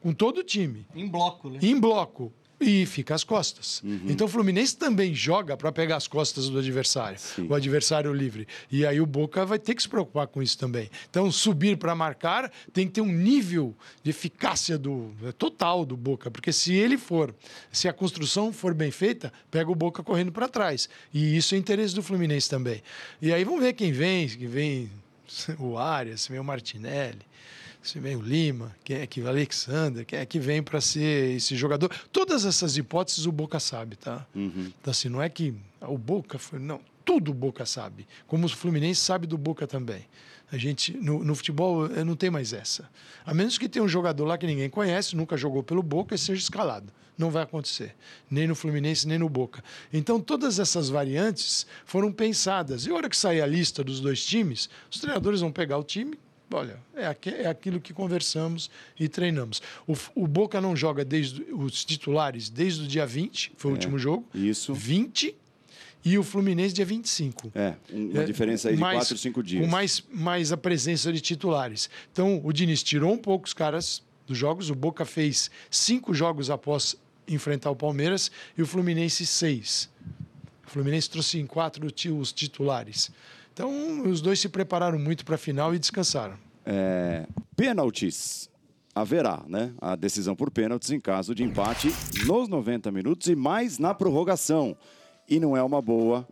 com todo o time Em bloco, né? em bloco e fica às costas. Então o Fluminense também joga para pegar as costas do adversário, o adversário livre. E aí o Boca vai ter que se preocupar com isso também. Então subir para marcar tem que ter um nível de eficácia do é, total do Boca, porque se ele for, se a construção for bem feita, pega o Boca correndo para trás. E isso é interesse do Fluminense também. E aí vamos ver quem vem, que vem o Arias, vem o Martinelli se vem o Lima, quem é que o Alexander, quem é que vem para ser esse jogador. Todas essas hipóteses o Boca sabe, tá? Então, assim, não é que o Boca foi. Não, tudo o Boca sabe. Como o Fluminense sabe do Boca também. A gente, no, no futebol, eh, não tem mais essa. A menos que tenha um jogador lá que ninguém conhece, nunca jogou pelo Boca e seja escalado. Não vai acontecer. Nem no Fluminense, nem no Boca. Então, todas essas variantes foram pensadas. E a hora que sair a lista dos dois times, os treinadores vão pegar o time, Olha, é, aqui- é aquilo que conversamos e treinamos. O, o Boca não joga desde os titulares desde o dia 20, foi o último jogo. Isso. 20 e o Fluminense dia 25. É, um- uma É, diferença aí de mais- 4, 5 dias. Com mais, mais a presença de titulares. Então, o Diniz tirou um pouco os caras dos jogos. O Boca fez cinco jogos após enfrentar o Palmeiras e o Fluminense seis. O Fluminense trouxe em quatro os titulares. Então, os dois se prepararam muito para a final e descansaram. É, pênaltis. Haverá, né? A decisão por pênaltis em caso de empate nos 90 minutos e mais na prorrogação. E não é uma boa.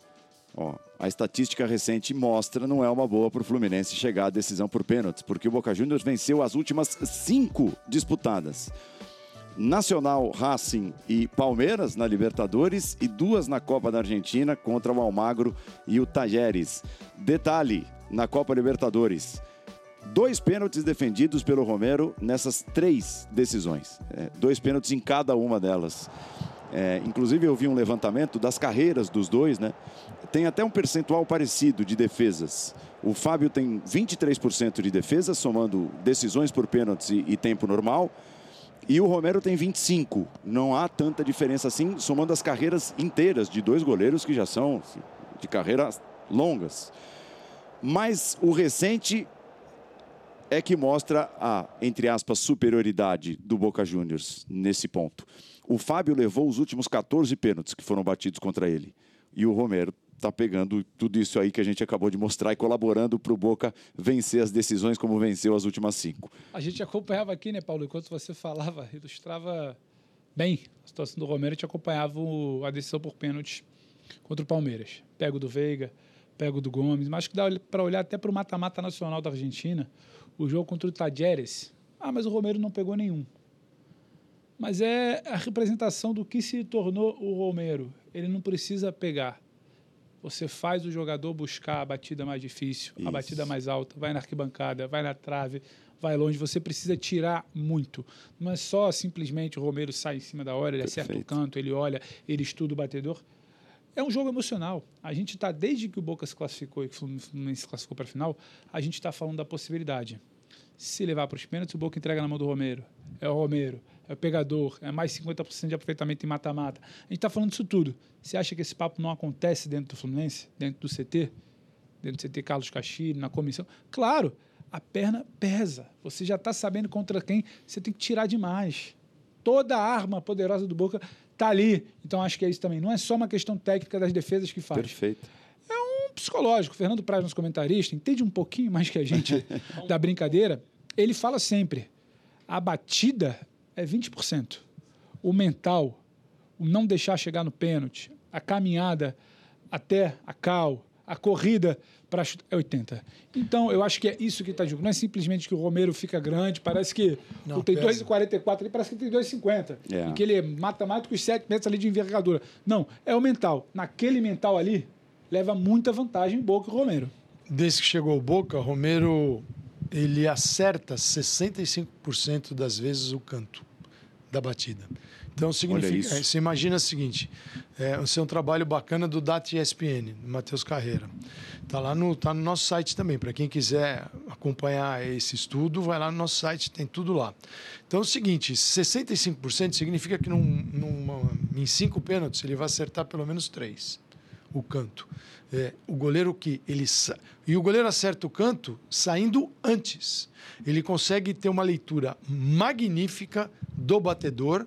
Ó, a estatística recente mostra não é uma boa para o Fluminense chegar à decisão por pênaltis, porque o Boca Juniors venceu as últimas cinco disputadas. Nacional, Racing e Palmeiras na Libertadores e duas na Copa da Argentina contra o Almagro e o Tajeres. Detalhe, na Copa Libertadores, dois pênaltis defendidos pelo Romero nessas três decisões. É, dois pênaltis em cada uma delas. É, inclusive, eu vi um levantamento das carreiras dos dois, né? Tem até um percentual parecido de defesas. O Fábio tem 23% de defesa, somando decisões por pênaltis e, e tempo normal. E o Romero tem 25. Não há tanta diferença assim, somando as carreiras inteiras de dois goleiros que já são assim, de carreiras longas. Mas o recente é que mostra a, entre aspas, superioridade do Boca Juniors nesse ponto. O Fábio levou os últimos 14 pênaltis que foram batidos contra ele. E o Romero está pegando tudo isso aí que a gente acabou de mostrar e colaborando para o Boca vencer as decisões como venceu as últimas cinco. A gente acompanhava aqui, né, Paulo? Enquanto você falava, ilustrava bem a situação do Romero, a gente acompanhava a decisão por pênalti contra o Palmeiras. Pego do Veiga, pega o do Gomes, mas acho que dá para olhar até para o mata-mata nacional da Argentina, o jogo contra o Tajeres. Ah, mas o Romero não pegou nenhum. Mas é a representação do que se tornou o Romero. Ele não precisa pegar. Você faz o jogador buscar a batida mais difícil, Isso. a batida mais alta, vai na arquibancada, vai na trave, vai longe. Você precisa tirar muito. Não é só simplesmente o Romero sai em cima da hora, ele Perfeito. acerta o canto, ele olha, ele estuda o batedor. É um jogo emocional. A gente está, desde que o Boca se classificou e que o Fluminense se classificou para a final, a gente está falando da possibilidade. Se levar para os pênaltis, o Boca entrega na mão do Romero. É o Romero é o pegador, é mais 50% de aproveitamento em mata-mata. A gente está falando disso tudo. Você acha que esse papo não acontece dentro do Fluminense, dentro do CT? Dentro do CT Carlos Castilho, na comissão? Claro, a perna pesa. Você já está sabendo contra quem você tem que tirar demais. Toda a arma poderosa do Boca está ali. Então acho que é isso também. Não é só uma questão técnica das defesas que faz. Perfeito. É um psicológico. Fernando Praz, nosso comentarista, entende um pouquinho mais que a gente da brincadeira. Ele fala sempre: a batida é 20%. O mental, o não deixar chegar no pênalti, a caminhada até a cal, a corrida para é 80. Então, eu acho que é isso que está jogando. Não é simplesmente que o Romero fica grande, parece que não, tem 2,44 ali, parece que tem 2,50. É. E que ele mata mais do que os 7 metros ali de envergadura. Não, é o mental. Naquele mental ali, leva muita vantagem Boca e Romero. Desde que chegou o Boca, Romero ele acerta 65% das vezes o canto da batida. Então significa, você imagina o seguinte, é, esse é um trabalho bacana do DAT ESPN, do Matheus Carreira. Está lá no, tá no nosso site também. Para quem quiser acompanhar esse estudo, vai lá no nosso site, tem tudo lá. Então é o seguinte: 65% significa que num, numa, em cinco pênaltis ele vai acertar pelo menos três o canto. É, o goleiro que ele e o goleiro acerta o canto saindo antes. Ele consegue ter uma leitura magnífica do batedor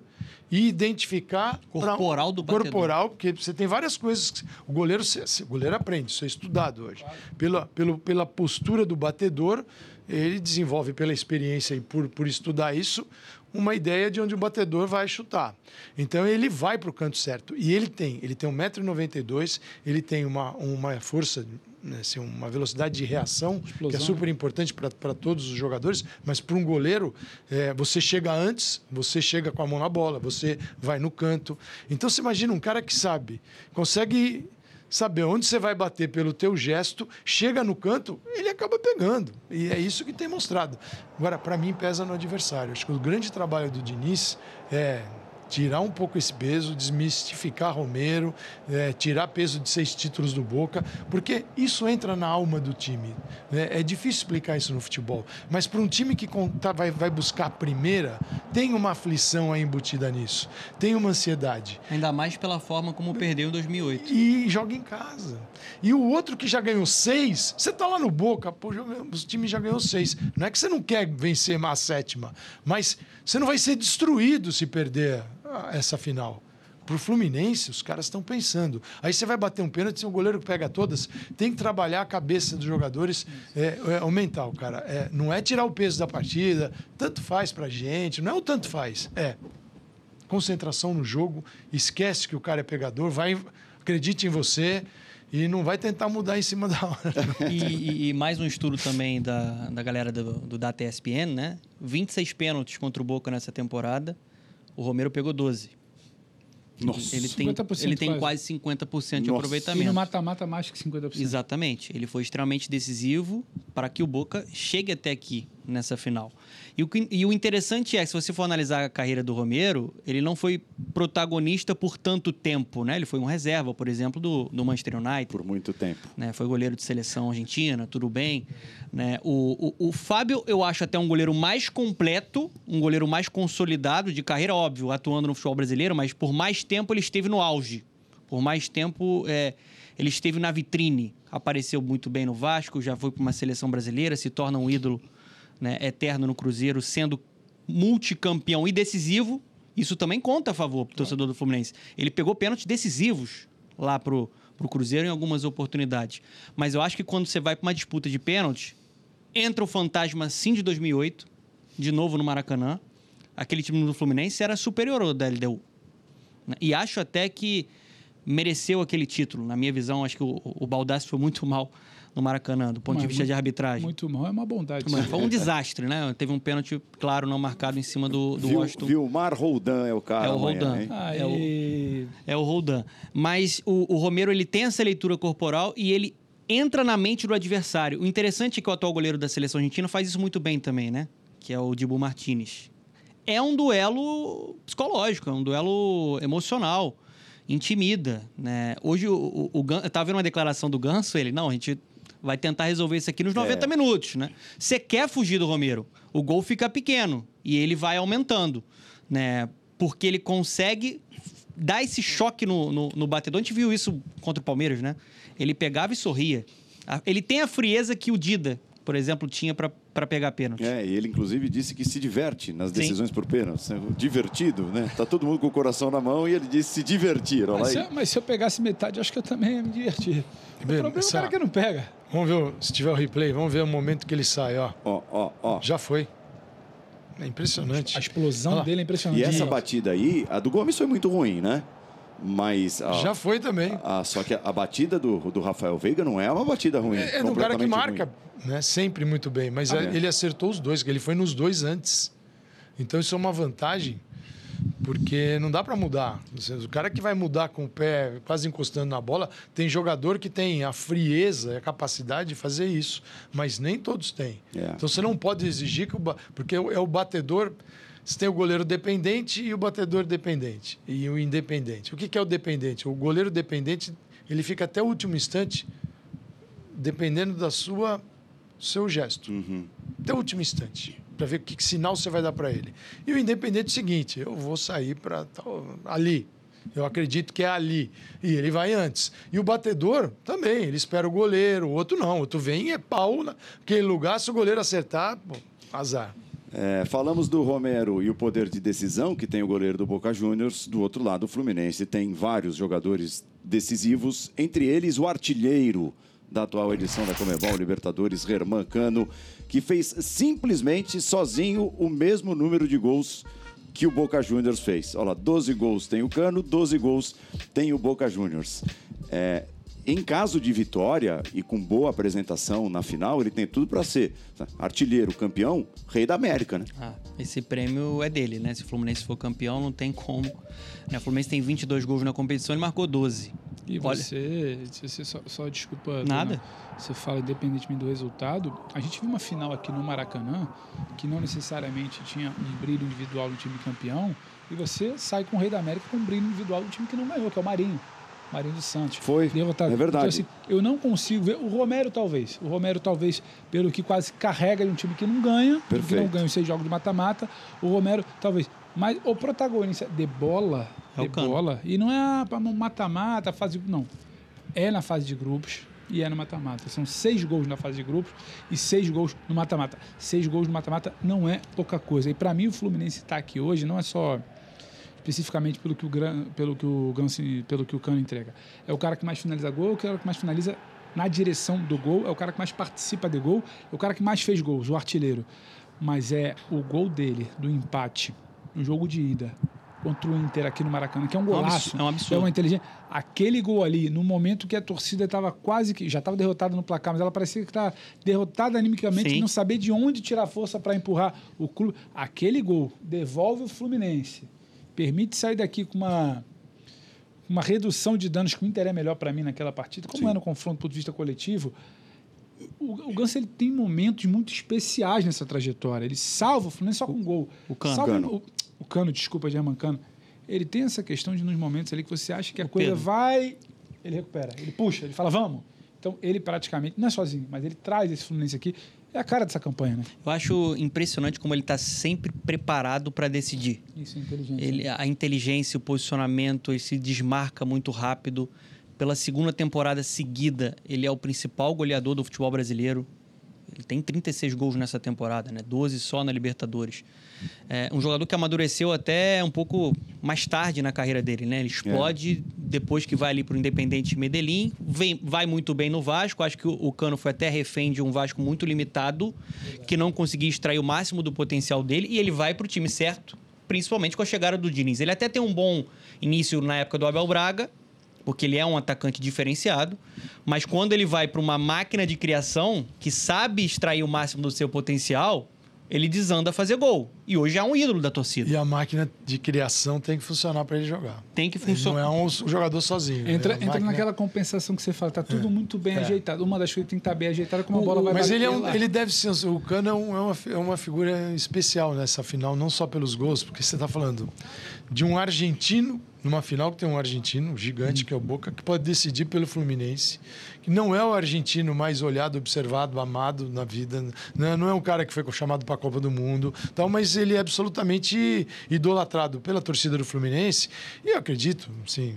e identificar corporal do batedor. corporal, porque você tem várias coisas que o goleiro o goleiro aprende, isso é estudado hoje. Pela, pelo, pela postura do batedor, ele desenvolve pela experiência e por, por estudar isso uma ideia de onde o batedor vai chutar. Então ele vai para o canto certo. E ele tem, ele tem 1,92m, ele tem uma, uma força, né, assim, uma velocidade de reação Explosão. que é super importante para todos os jogadores, mas para um goleiro, é, você chega antes, você chega com a mão na bola, você vai no canto. Então você imagina um cara que sabe, consegue saber onde você vai bater pelo teu gesto, chega no canto, ele acaba pegando. E é isso que tem mostrado. Agora, para mim, pesa no adversário. Acho que o grande trabalho do Diniz é tirar um pouco esse peso, desmistificar Romero, é, tirar peso de seis títulos do Boca, porque isso entra na alma do time. Né? É difícil explicar isso no futebol, mas para um time que tá, vai, vai buscar a primeira, tem uma aflição aí embutida nisso, tem uma ansiedade. Ainda mais pela forma como perdeu em 2008. E joga em casa. E o outro que já ganhou seis, você tá lá no Boca, pô, o time já ganhou seis. Não é que você não quer vencer a sétima, mas você não vai ser destruído se perder essa final. Para o Fluminense, os caras estão pensando. Aí você vai bater um pênalti, o goleiro pega todas, tem que trabalhar a cabeça dos jogadores, é, é o mental, cara. É, não é tirar o peso da partida, tanto faz para gente, não é o tanto faz, é concentração no jogo, esquece que o cara é pegador, vai, acredite em você e não vai tentar mudar em cima da hora. E, e, e, mais um estudo também da, da galera do, do Data ESPN, né? 26 pênaltis contra o Boca nessa temporada. O Romero pegou 12. Nossa, ele tem, ele tem quase 50% de Nossa. aproveitamento. E no mata-mata mais que 50%. Exatamente. Ele foi extremamente decisivo para que o Boca chegue até aqui nessa final. E o, e o interessante é que, se você for analisar a carreira do Romero, ele não foi protagonista por tanto tempo, né? Ele foi um reserva, por exemplo, do, do Manchester United. Por muito tempo. Né? Foi goleiro de seleção argentina, tudo bem. Né? O, o, o Fábio, eu acho até um goleiro mais completo, um goleiro mais consolidado de carreira, óbvio, atuando no futebol brasileiro, mas por mais tempo ele esteve no auge. Por mais tempo é, ele esteve na vitrine. Apareceu muito bem no Vasco, já foi para uma seleção brasileira, se torna um ídolo né, eterno no Cruzeiro, sendo multicampeão e decisivo, isso também conta a favor do torcedor do Fluminense. Ele pegou pênaltis decisivos lá pro, pro Cruzeiro em algumas oportunidades. Mas eu acho que quando você vai para uma disputa de pênalti, entra o fantasma sim de 2008, de novo no Maracanã. Aquele time do Fluminense era superior ao da LDU. Né? E acho até que mereceu aquele título. Na minha visão, acho que o, o Baldassi foi muito mal no Maracanã, do ponto Mas de vista muito, de arbitragem. Muito mal, é uma bondade. Mas foi um desastre, né? Teve um pênalti, claro, não marcado em cima do, do Vil, Washington. Vilmar Roldan é o cara. É o Roldan. é, o, é o Roldan. Mas o, o Romero, ele tem essa leitura corporal e ele entra na mente do adversário. O interessante é que o atual goleiro da seleção argentina faz isso muito bem também, né? Que é o Dibu Martinez. É um duelo psicológico, é um duelo emocional, intimida, né? Hoje o, o, o eu tava vendo uma declaração do Ganso, ele, não, a gente vai tentar resolver isso aqui nos 90 é. minutos, né? Você quer fugir do Romero, o gol fica pequeno e ele vai aumentando, né? Porque ele consegue dar esse choque no, no, no batedor. A gente viu isso contra o Palmeiras, né? Ele pegava e sorria. Ele tem a frieza que o Dida, por exemplo, tinha para pegar pênalti. É, e ele inclusive disse que se diverte nas decisões Sim. por pênalti. Divertido, né? Tá todo mundo com o coração na mão e ele disse se divertir. Mas se, eu, mas, se eu, pegasse metade, acho que eu também ia me divertir. O problema é o cara que não pega. Vamos ver, se tiver o replay, vamos ver o momento que ele sai, ó. Ó, ó, ó. Já foi. É impressionante. A explosão dele é impressionante. E essa batida aí, a do Gomes foi muito ruim, né? Mas. A, Já foi também. A, só que a batida do, do Rafael Veiga não é uma batida ruim. É, é um cara que marca né, sempre muito bem, mas ah, é. ele acertou os dois, que ele foi nos dois antes. Então isso é uma vantagem, porque não dá para mudar. O cara que vai mudar com o pé quase encostando na bola, tem jogador que tem a frieza e a capacidade de fazer isso, mas nem todos têm. É. Então você não pode exigir que o. Porque é o batedor você tem o goleiro dependente e o batedor dependente. E o independente. O que é o dependente? O goleiro dependente, ele fica até o último instante dependendo da sua seu gesto. Uhum. Até o último instante. Para ver que, que, sinal você vai dar para ele. E o independente é o seguinte: eu vou sair para ali. Eu acredito que é ali. E ele vai antes. E o batedor também, ele espera o goleiro, o outro não. O outro vem e é pau naquele lugar. Se o goleiro acertar, bom, azar. É, falamos do Romero e o poder de decisão que tem o goleiro do Boca Juniors. Do outro lado, o Fluminense tem vários jogadores decisivos, entre eles o artilheiro da atual edição da Comebol Libertadores, Herman Cano, que fez simplesmente sozinho o mesmo número de gols que o Boca Juniors fez. Olha lá, 12 gols tem o Cano, 12 gols tem o Boca Juniors. É, em caso de vitória e com boa apresentação na final, ele tem tudo para ser artilheiro, campeão, rei da América, né? Ah, esse prêmio é dele, né? Se o Fluminense for campeão, não tem como. Né? O Fluminense tem 22 gols na competição, ele marcou 12. E Olha... você, você só, só desculpa. Nada. Dona, você fala independentemente do resultado. A gente viu uma final aqui no Maracanã que não necessariamente tinha um brilho individual do time campeão e você sai com o Rei da América com um brilho individual do time que não ganhou, que é o Marinho. Marinho dos Santos. Foi, derrotado. é verdade. Então, assim, eu não consigo ver. O Romero, talvez. O Romero, talvez, pelo que quase carrega de um time que não ganha, que não ganha os seis jogos de mata-mata. O Romero, talvez. Mas o protagonista de bola, é de bola, e não é para mata-mata, fase. Não. É na fase de grupos e é no mata-mata. São seis gols na fase de grupos e seis gols no mata-mata. Seis gols no mata-mata não é pouca coisa. E para mim, o Fluminense está aqui hoje não é só especificamente pelo que o Gran, pelo que o Ganso, pelo que o Cano entrega. É o cara que mais finaliza gol, é o cara que mais finaliza na direção do gol, é o cara que mais participa de gol, é o cara que mais fez gols, o artilheiro. Mas é o gol dele do empate no jogo de ida contra o Inter aqui no Maracanã, que é um golaço. É um absurdo. É uma inteligência. Aquele gol ali, no momento que a torcida estava quase que. Já estava derrotada no placar, mas ela parecia que estava derrotada animicamente, Sim. não saber de onde tirar força para empurrar o clube. Aquele gol devolve o Fluminense permite sair daqui com uma, uma redução de danos que o Inter é melhor para mim naquela partida, como Sim. é no confronto do ponto de vista coletivo. O, o Ganso ele tem momentos muito especiais nessa trajetória. Ele salva o Fluminense só com um gol. O Cano. Salva. O, o Cano, desculpa, German Cano. Ele tem essa questão de nos momentos ali que você acha que a coisa Pedro. vai, ele recupera, ele puxa, ele fala, vamos. Então, ele praticamente, não é sozinho, mas ele traz esse Fluminense aqui é a cara dessa campanha, né? Eu acho impressionante como ele está sempre preparado para decidir. Isso, inteligência. Ele, a inteligência, o posicionamento, ele se desmarca muito rápido. Pela segunda temporada seguida, ele é o principal goleador do futebol brasileiro. Ele tem 36 gols nessa temporada, né? 12 só na Libertadores. É um jogador que amadureceu até um pouco mais tarde na carreira dele, né? Ele explode é. depois que vai ali para o Independente Medellín, vem, vai muito bem no Vasco. Acho que o, o, Cano foi até refém de um Vasco muito limitado, que não conseguia extrair o máximo do potencial dele, e ele vai para o time certo, principalmente com a chegada do Diniz. Ele até tem um bom início na época do Abel Braga, porque ele é um atacante diferenciado, mas quando ele vai para uma máquina de criação que sabe extrair o máximo do seu potencial, ele desanda a fazer gol. E hoje é um ídolo da torcida. E a máquina de criação tem que funcionar para ele jogar. Tem que funcionar. Não é um jogador sozinho. Entra, é entra máquina... naquela compensação que você fala, tá tudo é. muito bem é. ajeitado. Uma das coisas que tem que estar tá bem ajeitada como a bola vai Mas ele, é um, ele deve ser. O Cano é, um, é, uma, é uma figura especial nessa final, não só pelos gols, porque você está falando de um argentino numa final que tem um argentino gigante, que é o Boca, que pode decidir pelo Fluminense, que não é o argentino mais olhado, observado, amado na vida, né? não é um cara que foi chamado para a Copa do Mundo, tal, mas ele é absolutamente idolatrado pela torcida do Fluminense, e eu acredito, sim,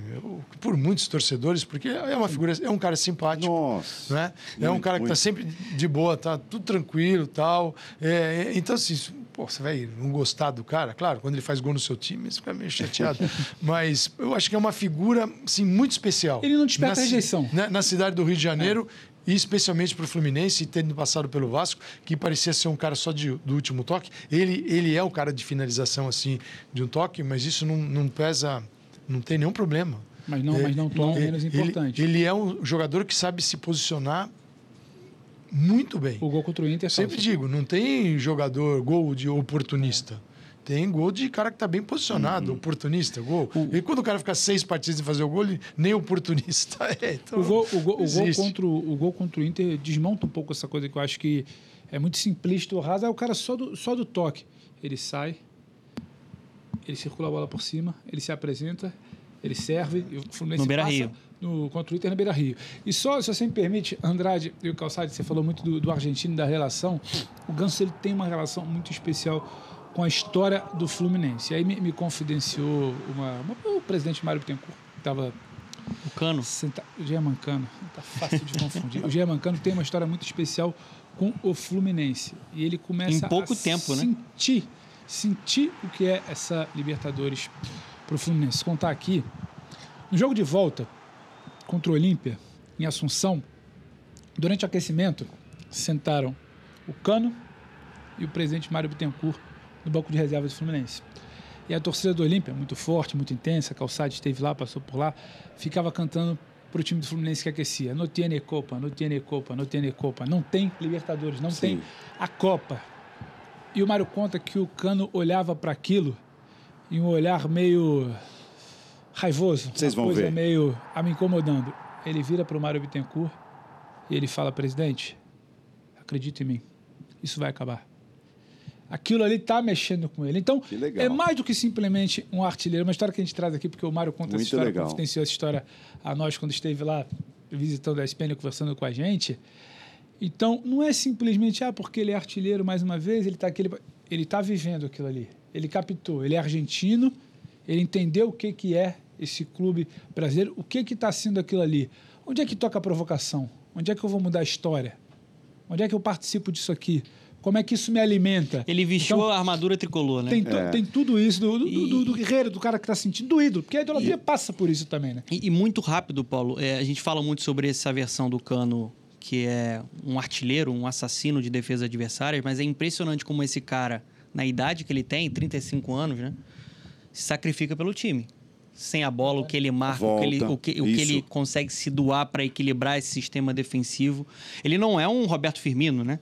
por muitos torcedores, porque é uma figura, é um cara simpático, Nossa, né? é um cara que está sempre de boa, tá tudo tranquilo, tal, é, então assim pô, você vai não gostar do cara? Claro, quando ele faz gol no seu time, você fica meio chateado. Mas eu acho que é uma figura, assim, muito especial. Ele não desperta na, rejeição. Na, na, cidade do Rio de Janeiro. É. E especialmente para o Fluminense, tendo passado pelo Vasco, que parecia ser um cara só de, do último toque. Ele, ele é o cara de finalização assim de um toque, mas isso não, não pesa, não tem nenhum problema. Mas não, é, mas não tão menos importante. Ele, ele é um jogador que sabe se posicionar muito bem. O gol contra o Inter. É Sempre digo, não tem jogador gol de oportunista. Tem gol de cara que está bem posicionado, uhum. oportunista, gol. O... E quando o cara fica seis partidas sem fazer o gol, ele nem oportunista é. Então, o, gol, o, gol, o, gol contra o, gol contra o Inter desmonta um pouco essa coisa que eu acho que é muito simplista. O raso é o cara só do, só do toque. Ele sai, ele circula a bola por cima, ele se apresenta, ele serve. E o Fluminense no Beira passa, Rio no, contra o Inter na Beira Rio. E só, se você me permite, Andrade e o Calçade, você falou muito do, do argentino, da relação. O Ganso ele tem uma relação muito especial com a história do Fluminense. E aí me, me confidenciou uma, uma, o presidente Mário Bittencourt, que estava. O Cano. Senta, o Germancano. Está fácil de confundir. o Germancano tem uma história muito especial com o Fluminense. E ele começa em pouco a tempo, sentir, né? sentir o que é essa Libertadores para o Fluminense. Contar aqui, no jogo de volta, contra o Olímpia, em Assunção, durante o aquecimento, sentaram o Cano e o presidente Mário Bittencourt no banco de reserva do Fluminense. E a torcida do Olímpia, muito forte, muito intensa, a Calçade esteve lá, passou por lá, ficava cantando para o time do Fluminense que aquecia. No tiene Copa, no tiene Copa, no tiene Copa. Não tem Libertadores, não Sim. tem a Copa. E o Mário conta que o Cano olhava para aquilo e um olhar meio raivoso. Vocês vão coisa ver. meio a me incomodando. Ele vira para o Mário Bittencourt e ele fala: presidente, acredite em mim, isso vai acabar. Aquilo ali está mexendo com ele. Então, é mais do que simplesmente um artilheiro. Uma história que a gente traz aqui, porque o Mário conta Muito essa história, legal. confidenciou essa história a nós quando esteve lá visitando a SPN, conversando com a gente. Então, não é simplesmente, ah, porque ele é artilheiro mais uma vez, ele está aqui. Ele está vivendo aquilo ali. Ele captou. Ele é argentino, ele entendeu o que, que é esse clube brasileiro, o que está sendo aquilo ali? Onde é que toca a provocação? Onde é que eu vou mudar a história? Onde é que eu participo disso aqui? Como é que isso me alimenta? Ele vestiu então, a armadura tricolor, né? Tem, é. tem tudo isso do, do, e... do, do, guerreiro, do cara que está sentindo, do ídolo, porque a idolatria e... passa por isso também, né? E, e muito rápido, Paulo. É, a gente fala muito sobre essa versão do Cano, que é um artilheiro, um assassino de defesa adversárias, mas é impressionante como esse cara, na idade que ele tem, 35 anos, né? Se sacrifica pelo time sem a bola, o que ele marca, Volta, o, que ele, o, que, o que ele consegue se doar para equilibrar esse sistema defensivo. Ele não é um Roberto Firmino, né?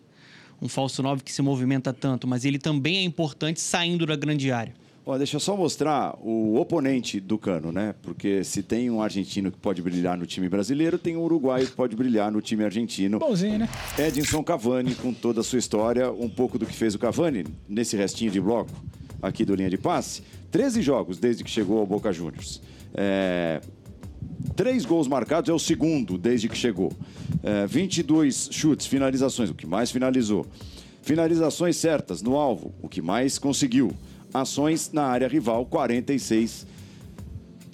Um falso 9 que se movimenta tanto, mas ele também é importante saindo da grande área. Ó, deixa eu só mostrar o oponente do Cano, né? Porque se tem um argentino que pode brilhar no time brasileiro, tem um uruguaio que pode brilhar no time argentino. Bonzinho, né? Edinson Cavani, com toda a sua história, um pouco do que fez o Cavani nesse restinho de bloco aqui do linha de passe. 13 jogos desde que chegou ao Boca Juniors. É, três gols marcados, é o segundo desde que chegou. É, 22 chutes, finalizações, o que mais finalizou. Finalizações certas no alvo, o que mais conseguiu. Ações na área rival, 46.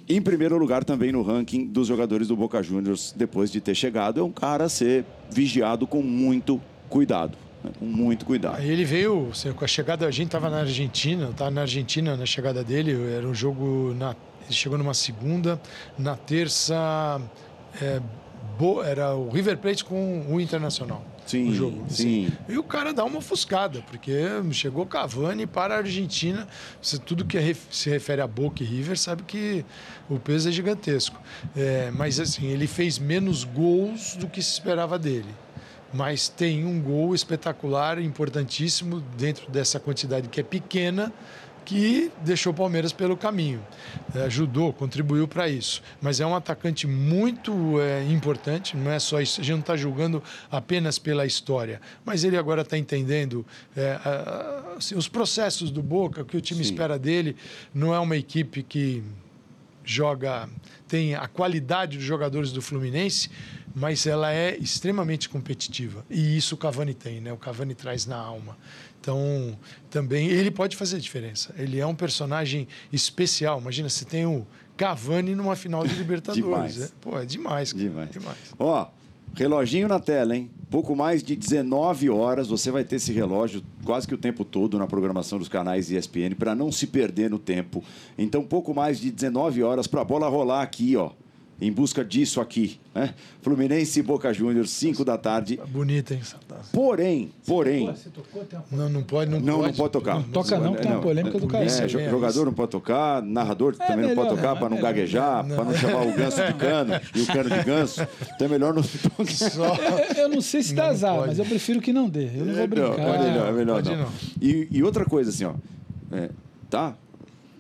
Em primeiro lugar também no ranking dos jogadores do Boca Juniors, depois de ter chegado, é um cara a ser vigiado com muito cuidado com muito cuidado. Aí ele veio, com a chegada, a gente estava na Argentina, estava na Argentina na chegada dele, era um jogo, na, ele chegou numa segunda, na terça é, era o River Plate com o Internacional. Sim, o jogo. Sim. E o cara dá uma ofuscada, porque chegou Cavani para a Argentina. Você, tudo que é, se refere a Boca e River sabe que o peso é gigantesco. É, mas assim, ele fez menos gols do que se esperava dele mas tem um gol espetacular, importantíssimo, dentro dessa quantidade que é pequena, que deixou o Palmeiras pelo caminho. É, ajudou, contribuiu para isso. Mas é um atacante muito é, importante, não é só isso. A gente não está julgando apenas pela história, mas ele agora está entendendo é, assim, os processos do Boca, o que o time Sim. espera dele. Não é uma equipe que joga, tem a qualidade dos jogadores do Fluminense, mas ela é extremamente competitiva. E isso o Cavani tem, né? O Cavani traz na alma. Então, também ele pode fazer diferença. Ele é um personagem especial. Imagina, se tem o Cavani numa final de Libertadores. demais. É, pô, é demais. Cara. Demais. demais. Ó, reloginho na tela, hein? Pouco mais de 19 horas você vai ter esse relógio quase que o tempo todo na programação dos canais ESPN para não se perder no tempo. Então, pouco mais de 19 horas para a bola rolar aqui, ó em busca disso aqui. Né? Fluminense e Boca Juniors, 5 da tarde. Bonita, hein? Porém, porém. Você tocou, não, não pode, não, não pode. Não pode tocar. Não toca não, tem uma polêmica do Caio. É, jogador não pode tocar, narrador é também melhor, não pode tocar para não gaguejar, para não chamar o ganso de cano e o cano de ganso. Então é melhor não tocar. Eu não sei se dá azar, mas eu prefiro que não dê. Eu não vou brincar. Não, é melhor, é melhor não. E, e outra coisa assim, ó. É, tá?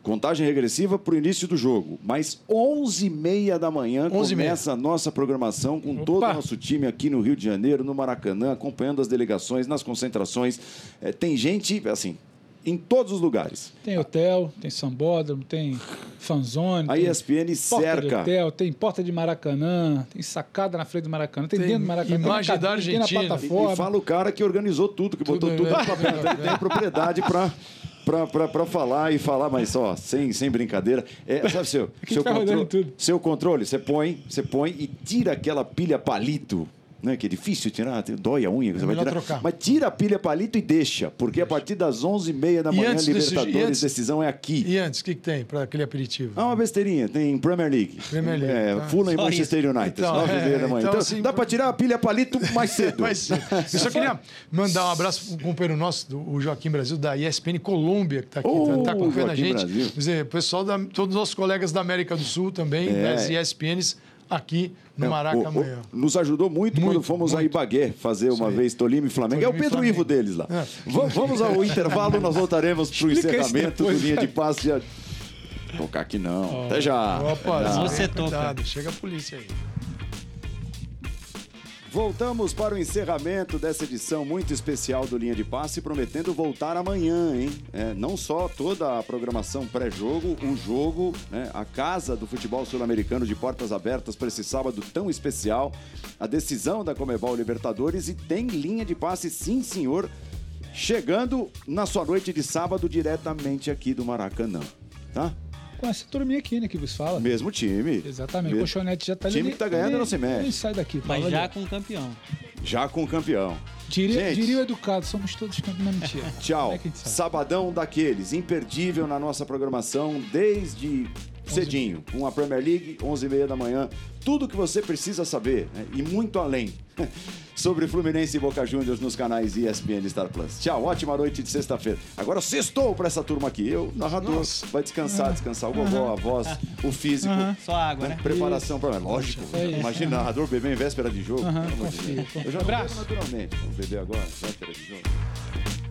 Contagem regressiva para o início do jogo. Mas 11h30 da manhã 11 começa a nossa programação com Opa. todo o nosso time aqui no Rio de Janeiro, no Maracanã, acompanhando as delegações, nas concentrações. É, tem gente, assim, em todos os lugares. Tem hotel, tem sambódromo, tem fanzone. A ESPN cerca. hotel, tem porta de Maracanã, tem sacada na frente do Maracanã, tem, tem dentro do Maracanã. Imagem tem da Argentina. Tem na plataforma. E, e fala o cara que organizou tudo, que tudo botou tudo é. no papel. Então ele tem propriedade para para falar e falar, mas ó, sem, sem brincadeira. É, sabe seu, seu, tá controle, seu controle, você põe, você põe e tira aquela pilha palito né, que é difícil tirar, dói a unha. É você vai tirar, trocar. Mas tira a pilha palito e deixa, porque deixa. a partir das 11h30 da manhã, Libertadores, desse, antes, decisão é aqui. E antes, o que, que tem para aquele aperitivo? Ah, uma besteirinha, tem Premier League. Premier League. É, tá. Fulham e Manchester United, então, 9 é, da manhã. Então, então assim, dá para tirar a pilha palito mais cedo. mais cedo. Eu só queria mandar um abraço para o companheiro nosso, do, o Joaquim Brasil, da ESPN Colômbia, que está aqui, está oh, tá acompanhando a gente. Brasil. Quer dizer, pessoal, da, todos os nossos colegas da América do Sul também, é. das ESPNs aqui no é, Maraca amanhã. Nos ajudou muito, muito quando fomos muito. a Ibagué fazer uma vez Tolima e Flamengo. Tolima é o Pedro Flamengo. Ivo deles lá. É. Vamos ao intervalo, nós voltaremos para o encerramento do linha de passe. Tocar aqui não. Oh. Até já. Opa, você toca. Chega a polícia aí. Voltamos para o encerramento dessa edição muito especial do Linha de Passe, prometendo voltar amanhã, hein? É, não só toda a programação pré-jogo, o jogo, né? a casa do futebol sul-americano de portas abertas para esse sábado tão especial, a decisão da Comebol Libertadores e tem linha de passe, sim, senhor, chegando na sua noite de sábado diretamente aqui do Maracanã, tá? Com essa turminha aqui, né, que vos fala. Mesmo time. Exatamente. Mesmo. O Colchonete já tá ali. time que tá ganhando ele, não se mexe. Ele sai daqui. Mas já ali. com o campeão. Já com o campeão. Diria, diria o educado, somos todos campeões. Não, mentira. Tchau. É Sabadão daqueles, imperdível na nossa programação desde cedinho, com a Premier League, 11h30 da manhã. Tudo que você precisa saber né? e muito além sobre Fluminense e Boca Juniors nos canais ESPN Star Plus. Tchau, ótima noite de sexta-feira. Agora sextou para essa turma aqui. Eu, narrador, Nossa. vai descansar, descansar o gogó, a voz, o físico. Só água, né? Preparação para. Lógico. É imagina narrador beber em véspera de jogo. Uhum, Eu já não bebo naturalmente. Vamos beber agora, véspera de jogo.